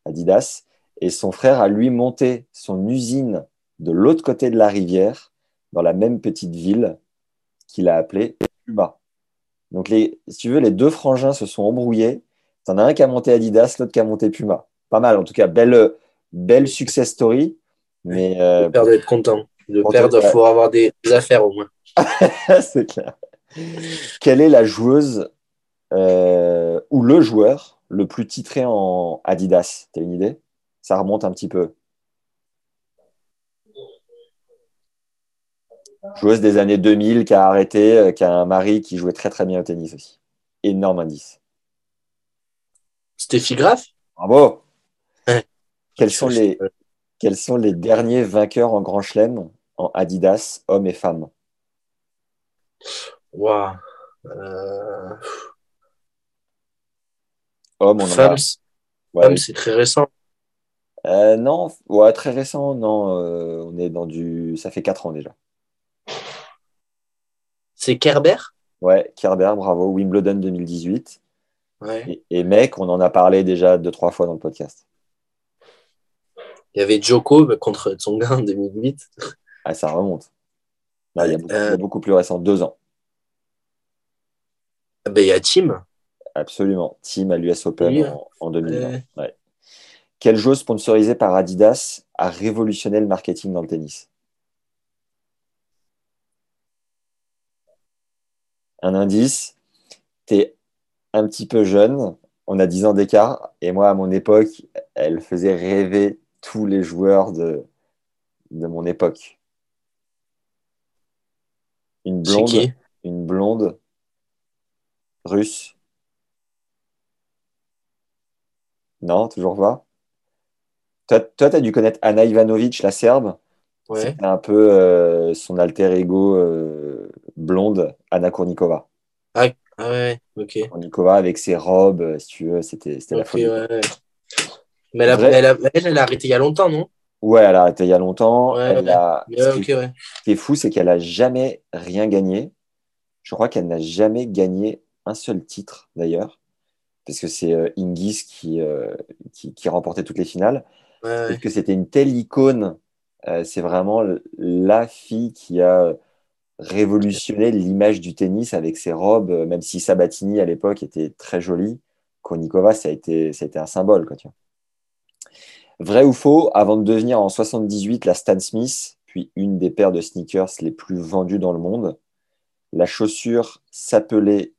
Adidas. Et son frère a lui monté son usine de l'autre côté de la rivière, dans la même petite ville qu'il a appelée Puma. Donc, les, si tu veux, les deux frangins se sont embrouillés. Tu en as un qui a monté Adidas, l'autre qui a monté Puma. Pas mal, en tout cas, belle, belle success story. Mais, euh, le père doit être content. Le père doit pouvoir avoir des, des, affaires au moins. C'est clair. Quelle est la joueuse euh, ou le joueur le plus titré en Adidas? Tu as une idée? Ça remonte un petit peu. Joueuse des années 2000 qui a arrêté, euh, qui a un mari qui jouait très très bien au tennis aussi. Énorme indice. Steffi Graf? Bravo ouais. quels, sont les, quels sont les derniers vainqueurs en Grand Chelem en Adidas, hommes et femmes? Waouh euh... Homme, on Femmes, a... ouais. c'est très récent. Euh, non, ouais, très récent, non. Euh, on est dans du. Ça fait 4 ans déjà. C'est Kerber? Ouais, Kerber, bravo. Wimbledon 2018. Ouais. Et, et, mec, on en a parlé déjà deux, trois fois dans le podcast. Il y avait Joko contre Tsonga en 2008. Ah, ça remonte. Là, il, y a beaucoup, euh... il y a beaucoup plus récent, deux ans. Ben, il y a Tim. Absolument. Tim à l'US Open oui. en, en, 2020. Ouais. Ouais. Quel jeu sponsorisé par Adidas a révolutionné le marketing dans le tennis? Un indice, tu es un petit peu jeune, on a 10 ans d'écart, et moi, à mon époque, elle faisait rêver tous les joueurs de, de mon époque. Une blonde. qui? Une blonde russe. Non, toujours pas. Toi, toi, tu as dû connaître Anna Ivanovic, la Serbe. Ouais. C'était un peu euh, son alter ego euh, blonde, Anna Kournikova. Ah ouais, ok. Kournikova avec ses robes, euh, si tu veux, c'était c'était la folie. ouais. Mais elle a, Vrai. elle, a, elle, elle a arrêté il y a longtemps, non? Ouais, elle a arrêté il y a longtemps. Ouais, Elle ouais. a... Ce qui ce est fou, c'est qu'elle a jamais rien gagné. Je crois qu'elle n'a jamais gagné un seul titre, d'ailleurs, parce que c'est euh, Hingis qui, euh, qui, qui remportait toutes les finales. Parce que c'était une telle icône. Euh, c'est vraiment la fille qui a révolutionné l'image du tennis avec ses robes, euh, même si Sabatini à l'époque était très jolie. Konikova, ça a été, ça a été un symbole. Quoi, tu vois. Vrai ou faux, avant de devenir en 78 la Stan Smith, puis une des paires de sneakers les plus vendues dans le monde, la chaussure s'appelait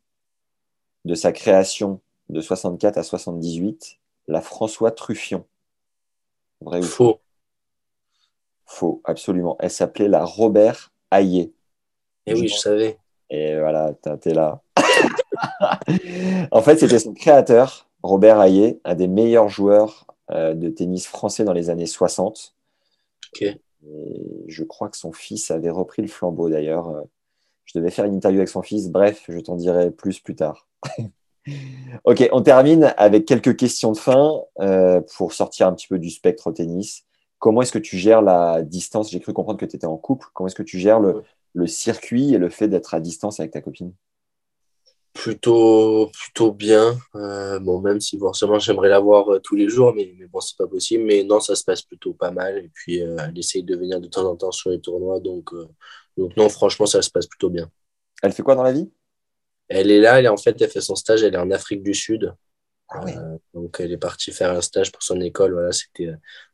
de sa création de 64 à 78 la François Truffion. Vrai ou faux Faux? Faux, absolument. Elle s'appelait la Robert Hayé. Eh oui, je savais. Et voilà, t'es là. en fait, c'était son créateur, Robert Hayé, un des meilleurs joueurs euh, de tennis français dans les années 60. Ok. Et je crois que son fils avait repris le flambeau d'ailleurs. Euh, Je devais faire une interview avec son fils. Bref, je t'en dirai plus plus tard. ok, on termine avec quelques questions de fin euh, pour sortir un petit peu du spectre au tennis. Comment est-ce que tu gères la distance? J'ai cru comprendre que tu étais en couple. Comment est-ce que tu gères le, le circuit et le fait d'être à distance avec ta copine Plutôt, plutôt bien. Euh, bon, même si forcément j'aimerais la voir euh, tous les jours, mais, mais bon, c'est pas possible. Mais non, ça se passe plutôt pas mal. Et puis, euh, elle essaye de venir de temps en temps sur les tournois. Donc, donc non, franchement, ça se passe plutôt bien. Elle fait quoi dans la vie? Elle est là, elle est en fait, elle fait son stage, elle est en Afrique du Sud. Ah donc, elle est partie faire un stage pour son école. Voilà, c'était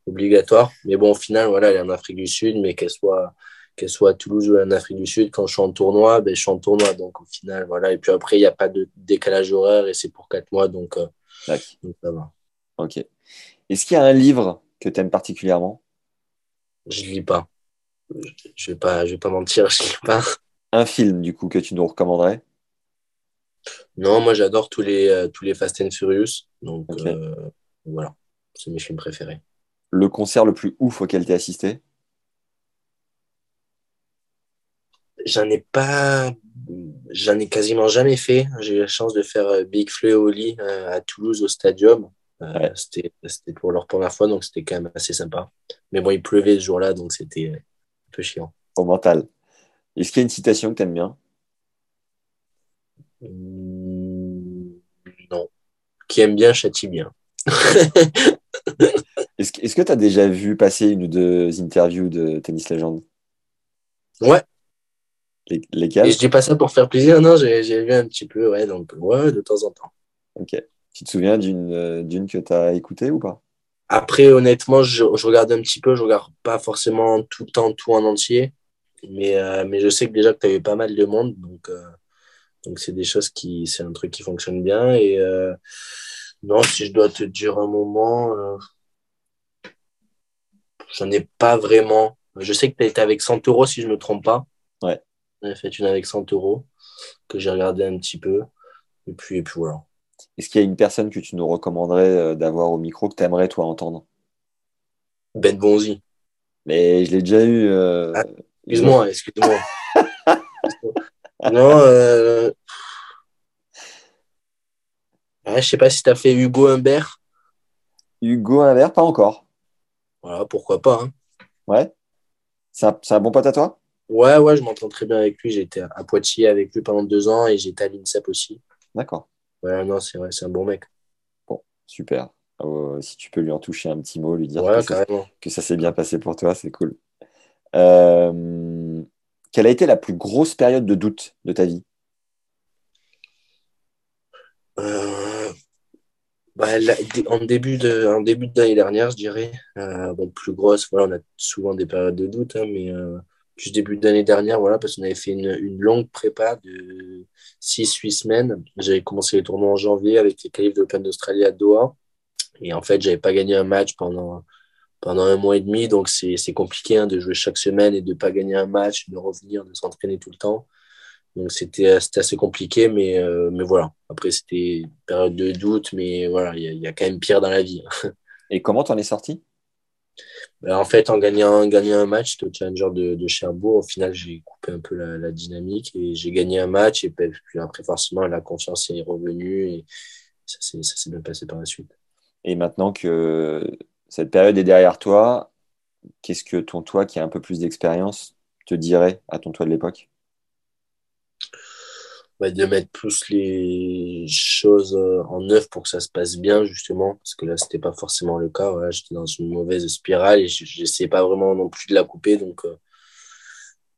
obligatoire. Mais bon, au final, voilà, elle est en Afrique du Sud, mais qu'elle soit, qu'elle soit à Toulouse ou en Afrique du Sud, quand je suis en tournoi, ben, je suis en tournoi. Donc, au final, voilà. Et puis après, il n'y a pas de décalage horaire et c'est pour quatre mois. Donc, euh, donc ça va. Ok. Est-ce qu'il y a un livre que tu aimes particulièrement? Je lis pas. Je je vais pas, je vais pas mentir, je lis pas. Un film, du coup, que tu nous recommanderais? Non, moi, j'adore tous les, euh, tous les Fast and Furious. Donc, euh, voilà. C'est mes films préférés. Le concert le plus ouf auquel tu as assisté? J'en ai pas, j'en ai quasiment jamais fait. J'ai eu la chance de faire euh, Big Flo et Oli euh, à Toulouse au Stadium. Euh, Ouais. C'était, c'était pour leur première fois, donc c'était quand même assez sympa. Mais bon, il pleuvait ce jour-là, donc c'était un peu chiant. au mental Est-ce qu'il y a une citation que tu aimes bien? Hmm, non. Qui aime bien châtie bien. Est-ce que est-ce que tu as déjà vu passer une ou deux interviews de Tennis Legend Ouais. Les- Lesquelles Et je dis pas ça pour faire plaisir, non, j'ai, vu un petit peu, ouais, donc ouais, de temps en temps. Ok. Tu te souviens d'une euh, d'une que tu as écoutée ou pas? Après, honnêtement, je, je regarde un petit peu, je regarde pas forcément tout le temps tout en entier, mais, euh, mais je sais que déjà que tu avais pas mal de monde, donc euh, donc c'est des choses qui, c'est un truc qui fonctionne bien. Et euh, non, si je dois te dire un moment, j'en ai pas vraiment. Je sais que tu as été avec Santoro, si je me trompe pas. Ouais. On a fait une avec Santoro, que j'ai regardé un petit peu. Et puis, et puis voilà. Est-ce qu'il y a une personne que tu nous recommanderais euh, d'avoir au micro que tu aimerais toi entendre? Ben Bonzi. Mais je l'ai déjà eu. euh, Ah, Excuse-moi, excuse-moi. non, euh... ouais, je sais pas si tu as fait Hugo Humbert. Hugo Imbert, pas encore. Voilà, pourquoi pas. hein. Ouais. C'est un, c'est un bon pote à toi? Ouais, ouais, je m'entends très bien avec lui. J'étais à Poitiers avec lui pendant deux ans et j'étais à l'INSEP aussi. D'accord. Voilà, non, c'est vrai, c'est un bon mec. Super. Euh, si tu peux lui en toucher un petit mot, lui dire Ouais, que ça, carrément. que ça s'est bien passé pour toi, c'est cool. Euh, quelle a été la plus grosse période de doute de ta vie? Euh, bah, la- en début de, en début d'année dernière, je dirais. Bon, plus grosse, voilà, on a souvent des périodes de doute, hein, mais plus début d'année dernière, voilà, parce qu'on avait fait une, une longue prépa de 6-8 semaines. J'avais commencé les tournois en janvier avec les qualifs de l'Open d'Australie à Doha. Et en fait, j'avais pas gagné un match pendant, pendant un mois et demi, donc c'est compliqué hein, de jouer chaque semaine et de pas gagner un match, de revenir, de s'entraîner tout le temps. Donc c'était assez compliqué, mais, mais voilà. Après, c'était période de doute, mais voilà, il y, a quand même pire dans la vie. Et comment t'en es sorti? En fait, en gagnant, un match, le challenger de, Cherbourg, au final, j'ai coupé un peu la, dynamique et j'ai gagné un match. Et puis après, forcément, la confiance est revenue et ça s'est bien passé par la suite. Et maintenant que cette période est derrière toi, qu'est-ce que ton toi qui a un peu plus d'expérience te dirait à ton toi de l'époque? Bah, de mettre plus les choses euh, en œuvre pour que ça se passe bien, justement, parce que là, c'était pas forcément le cas. Voilà, J'étais dans une mauvaise spirale et j'essayais pas vraiment non plus de la couper. Donc, euh,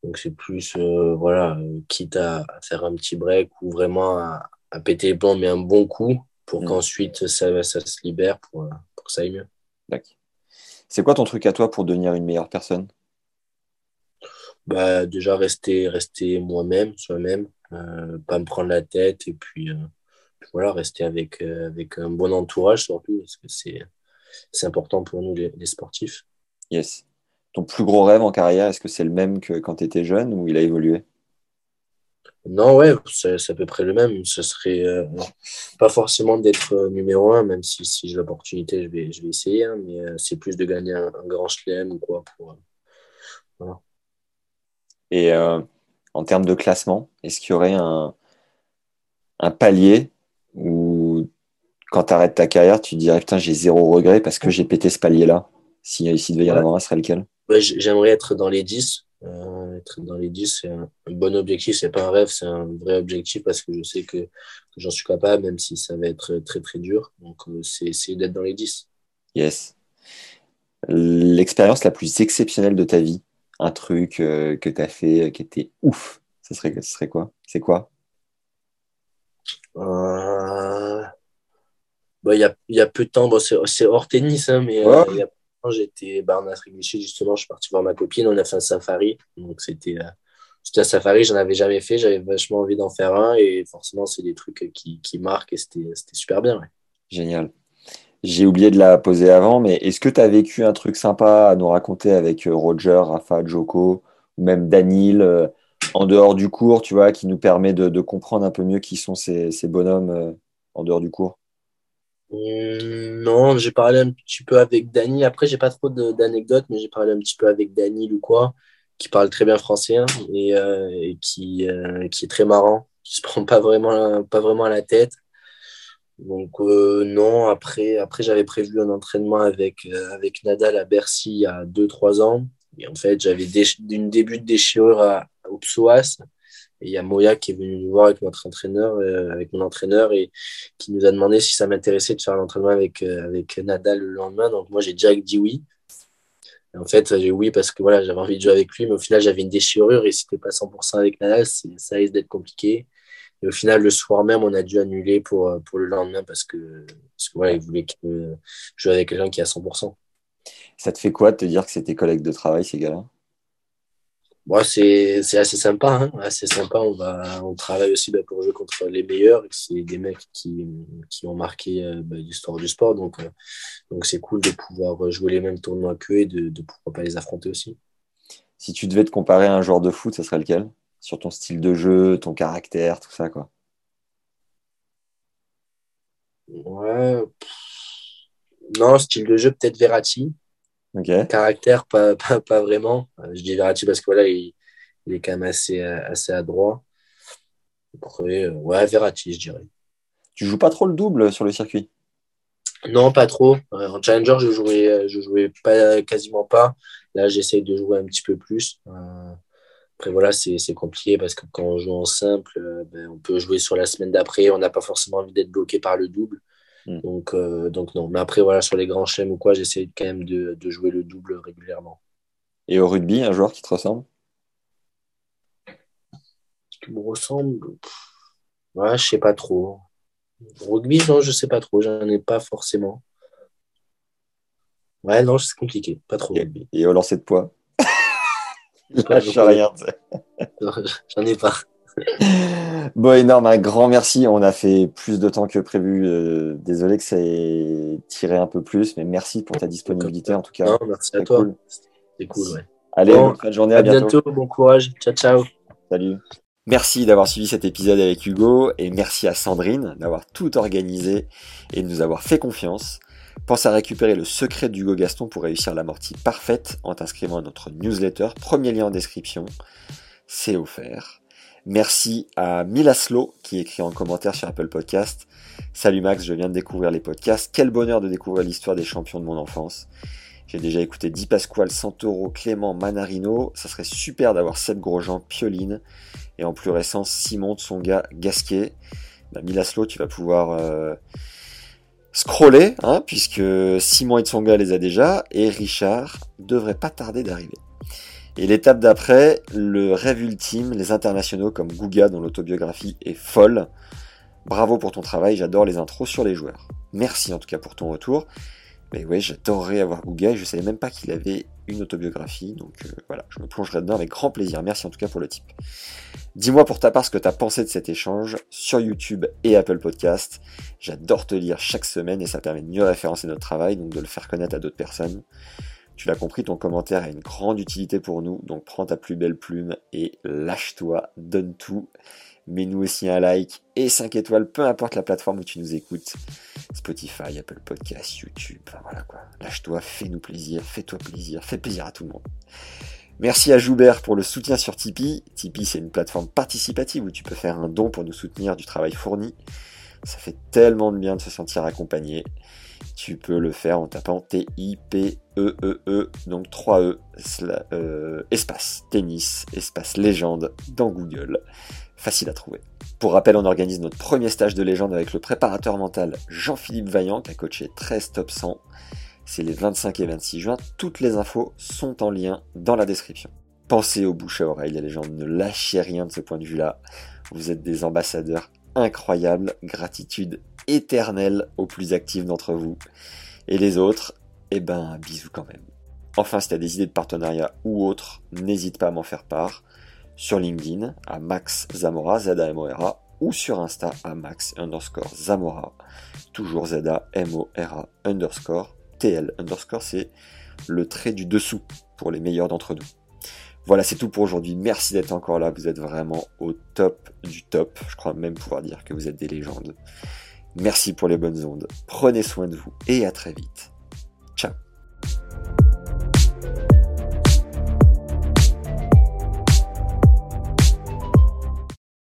donc c'est plus, euh, voilà, quitte à, faire un petit break ou vraiment à, péter les plombs, mais un bon coup pour mmh. qu'ensuite ça, ça se libère pour, pour que ça aille mieux. C'est quoi ton truc à toi pour devenir une meilleure personne? Bah, Déjà, rester, rester moi-même, soi-même. Euh, pas me prendre la tête et puis, euh, voilà, rester avec, euh, avec un bon entourage surtout, parce que c'est, c'est important pour nous les, sportifs. Yes. Ton plus gros rêve en carrière, est-ce que c'est le même que quand tu étais jeune ou il a évolué? Non, ouais, c'est à peu près le même. Ce serait pas forcément d'être numéro un, même si, si j'ai l'opportunité, je vais, je vais essayer. Hein, mais c'est plus de gagner un, grand chelem ou quoi. Pour, voilà. Et en termes de classement Est-ce qu'il y aurait un, palier où, quand tu arrêtes ta carrière, tu te dirais Putain, j'ai zéro regret parce que j'ai pété ce palier-là? Si, si devait y en avoir un, ce serait lequel? J'aimerais être dans les 10. Euh, être dans les 10, c'est un, bon objectif. C'est pas un rêve, c'est un vrai objectif parce que je sais que, j'en suis capable, même si ça va être très très dur. Donc, euh, c'est essayer d'être dans les 10. Yes. L'expérience la plus exceptionnelle de ta vie un truc euh, que tu as fait euh, qui était ouf, ce serait, ce serait quoi? C'est quoi? Euh, bah, Il y, a, y, a, peu de temps, bon, c'est hors tennis, hein, mais il y a j'étais bah, en Afrique du Sud, justement, je suis parti voir ma copine, on a fait un safari. Donc, c'était un safari, j'en avais jamais fait, j'avais vachement envie d'en faire un, et forcément, c'est des trucs qui, qui marquent, et c'était super bien. Génial. J'ai oublié de la poser avant, mais est-ce que tu as vécu un truc sympa à nous raconter avec euh, Roger, Rafa, Joko, ou même Danil, euh, en dehors du cours, tu vois, qui nous permet de, comprendre un peu mieux qui sont ces, bonhommes euh, en dehors du cours? Mmh, Non, j'ai parlé un petit peu avec Dani. Après, j'ai pas trop d'anecdotes, mais j'ai parlé un petit peu avec Danil ou quoi, qui parle très bien français hein, et, qui, qui est très marrant, qui se prend pas vraiment, pas vraiment à la tête. Donc euh, non, après, après j'avais prévu un entraînement avec, euh, Nadal à Bercy il y a 2-3 ans. Et en fait, j'avais une début de déchirure à, au psoas. Et il y a Moya qui est venu nous voir avec notre entraîneur, euh, avec mon entraîneur, et qui nous a demandé si ça m'intéressait de faire l'entraînement avec, avec Nadal le lendemain. Donc moi, j'ai direct dit oui. en fait, j'ai oui parce que voilà, j'avais envie de jouer avec lui, mais au final, j'avais une déchirure et si c'était pas 100% avec Nadal, ça risque d'être compliqué. Et au final, le soir même, on a dû annuler pour, euh, pour le lendemain parce que, parce que voilà, il voulait que je joue avec quelqu'un qui est à 100%. Ça te fait quoi de te dire que c'est tes collègues de travail, ces gars-là? C'est assez sympa. Hein assez sympa. On, va, on travaille aussi bah, pour jouer contre les meilleurs. C'est des mecs qui, qui ont marqué euh, bah, l'histoire du sport. Donc, euh, donc c'est cool de pouvoir jouer les mêmes tournois qu'eux et de, de pouvoir pas les affronter aussi. Si tu devais te comparer à un joueur de foot, ce serait lequel? Sur ton style de jeu, ton caractère, tout ça, quoi. Ouais. Non, style de jeu, peut-être Verratti. Caractère, pas, pas, vraiment. Je dis Verratti parce que voilà, il, est quand même assez, assez adroit. Après, ouais, Verratti, je dirais. Tu joues pas trop le double sur le circuit? Non, pas trop. En challenger, je jouais, je jouais pas, quasiment pas. Là, j'essaye de jouer un petit peu plus. Euh, après, voilà, c'est compliqué parce que quand on joue en simple, euh, ben, on peut jouer sur la semaine d'après. On n'a pas forcément envie d'être bloqué par le double. Donc, euh, donc, non. Mais après, voilà, sur les grands chelems ou quoi, j'essaie quand même de, de, jouer le double régulièrement. Et au rugby, un joueur qui te ressemble? Qui me ressemble Ouais, je sais pas trop. rugby, non, je sais pas trop. J'en ai pas forcément. Ouais, non, c'est compliqué. Pas trop. Et, et au lancer de poids? Lâche rien. J'en ai pas. Bon, énorme, un grand merci. On a fait plus de temps que prévu. Euh, désolé que ça ait tiré un peu plus, mais merci pour ta disponibilité en tout cas. Non, merci à toi. Cool. C'est cool, ouais. Allez, bonne journée. À, bientôt. Bon courage. Ciao, ciao. Salut. Merci d'avoir suivi cet épisode avec Hugo et merci à Sandrine d'avoir tout organisé et de nous avoir fait confiance. Pense à récupérer le secret d'Hugo Gaston pour réussir l'amortie parfaite en t'inscrivant à notre newsletter. Premier lien en description. C'est offert. Merci à Milaslo qui écrit en commentaire sur Apple Podcast. Salut Max, je viens de découvrir les podcasts. Quel bonheur de découvrir l'histoire des champions de mon enfance. J'ai déjà écouté Di Pasquale, Santoro, Clément, Manarino. Ça serait super d'avoir Seb Grosjean, Pioline et en plus récent Simon Tsonga Gasquet. Bah, Milaslo, tu vas pouvoir euh, scroller, hein, puisque Simon et Tsonga les a déjà, et Richard devrait pas tarder d'arriver. Et l'étape d'après, le rêve ultime, les internationaux comme Guga dont l'autobiographie est folle. Bravo pour ton travail, j'adore les intros sur les joueurs. Merci en tout cas pour ton retour. Mais ouais, j'adorerais avoir Guga et je savais même pas qu'il avait une autobiographie, donc euh, voilà, je me plongerai dedans avec grand plaisir. Merci en tout cas pour le type. Dis-moi pour ta part ce que tu as pensé de cet échange sur YouTube et Apple Podcast. J'adore te lire chaque semaine et ça permet de mieux référencer notre travail, donc de le faire connaître à d'autres personnes. Tu l'as compris, ton commentaire a une grande utilité pour nous, donc prends ta plus belle plume et lâche-toi, donne tout. Mets-nous aussi un like et 5 étoiles, peu importe la plateforme où tu nous écoutes. Spotify, Apple Podcast, YouTube, enfin voilà quoi. Lâche-toi, fais-nous plaisir, fais-toi plaisir, fais plaisir à tout le monde. Merci à Joubert pour le soutien sur Tipeee. Tipeee, c'est une plateforme participative où tu peux faire un don pour nous soutenir du travail fourni. Ça fait tellement de bien de se sentir accompagné. Tu peux le faire en tapant T-I-P-E-E-E, -E -E, donc 3 E, euh, espace tennis, espace légende dans Google. Facile à trouver. Pour rappel, on organise notre premier stage de légende avec le préparateur mental Jean-Philippe Vaillant qui a coaché 13 top 100 c'est les 25 et 26 juin. Toutes les infos sont en lien dans la description. Pensez aux bouche à oreille, les gens. Ne lâchez rien de ce point de vue-là. Vous êtes des ambassadeurs incroyables. Gratitude éternelle aux plus actifs d'entre vous. Et les autres, eh ben, bisous quand même. Enfin, si tu as des idées de partenariat ou autres, n'hésite pas à m'en faire part sur LinkedIn à Max Zamora, Z-A-M-O-R-A, ou sur Insta à Max underscore Zamora, toujours Z-A-M-O-R-A underscore TL underscore, c'est le trait du dessous pour les meilleurs d'entre nous. Voilà, c'est tout pour aujourd'hui. Merci d'être encore là. Vous êtes vraiment au top du top. Je crois même pouvoir dire que vous êtes des légendes. Merci pour les bonnes ondes. Prenez soin de vous et à très vite. Ciao.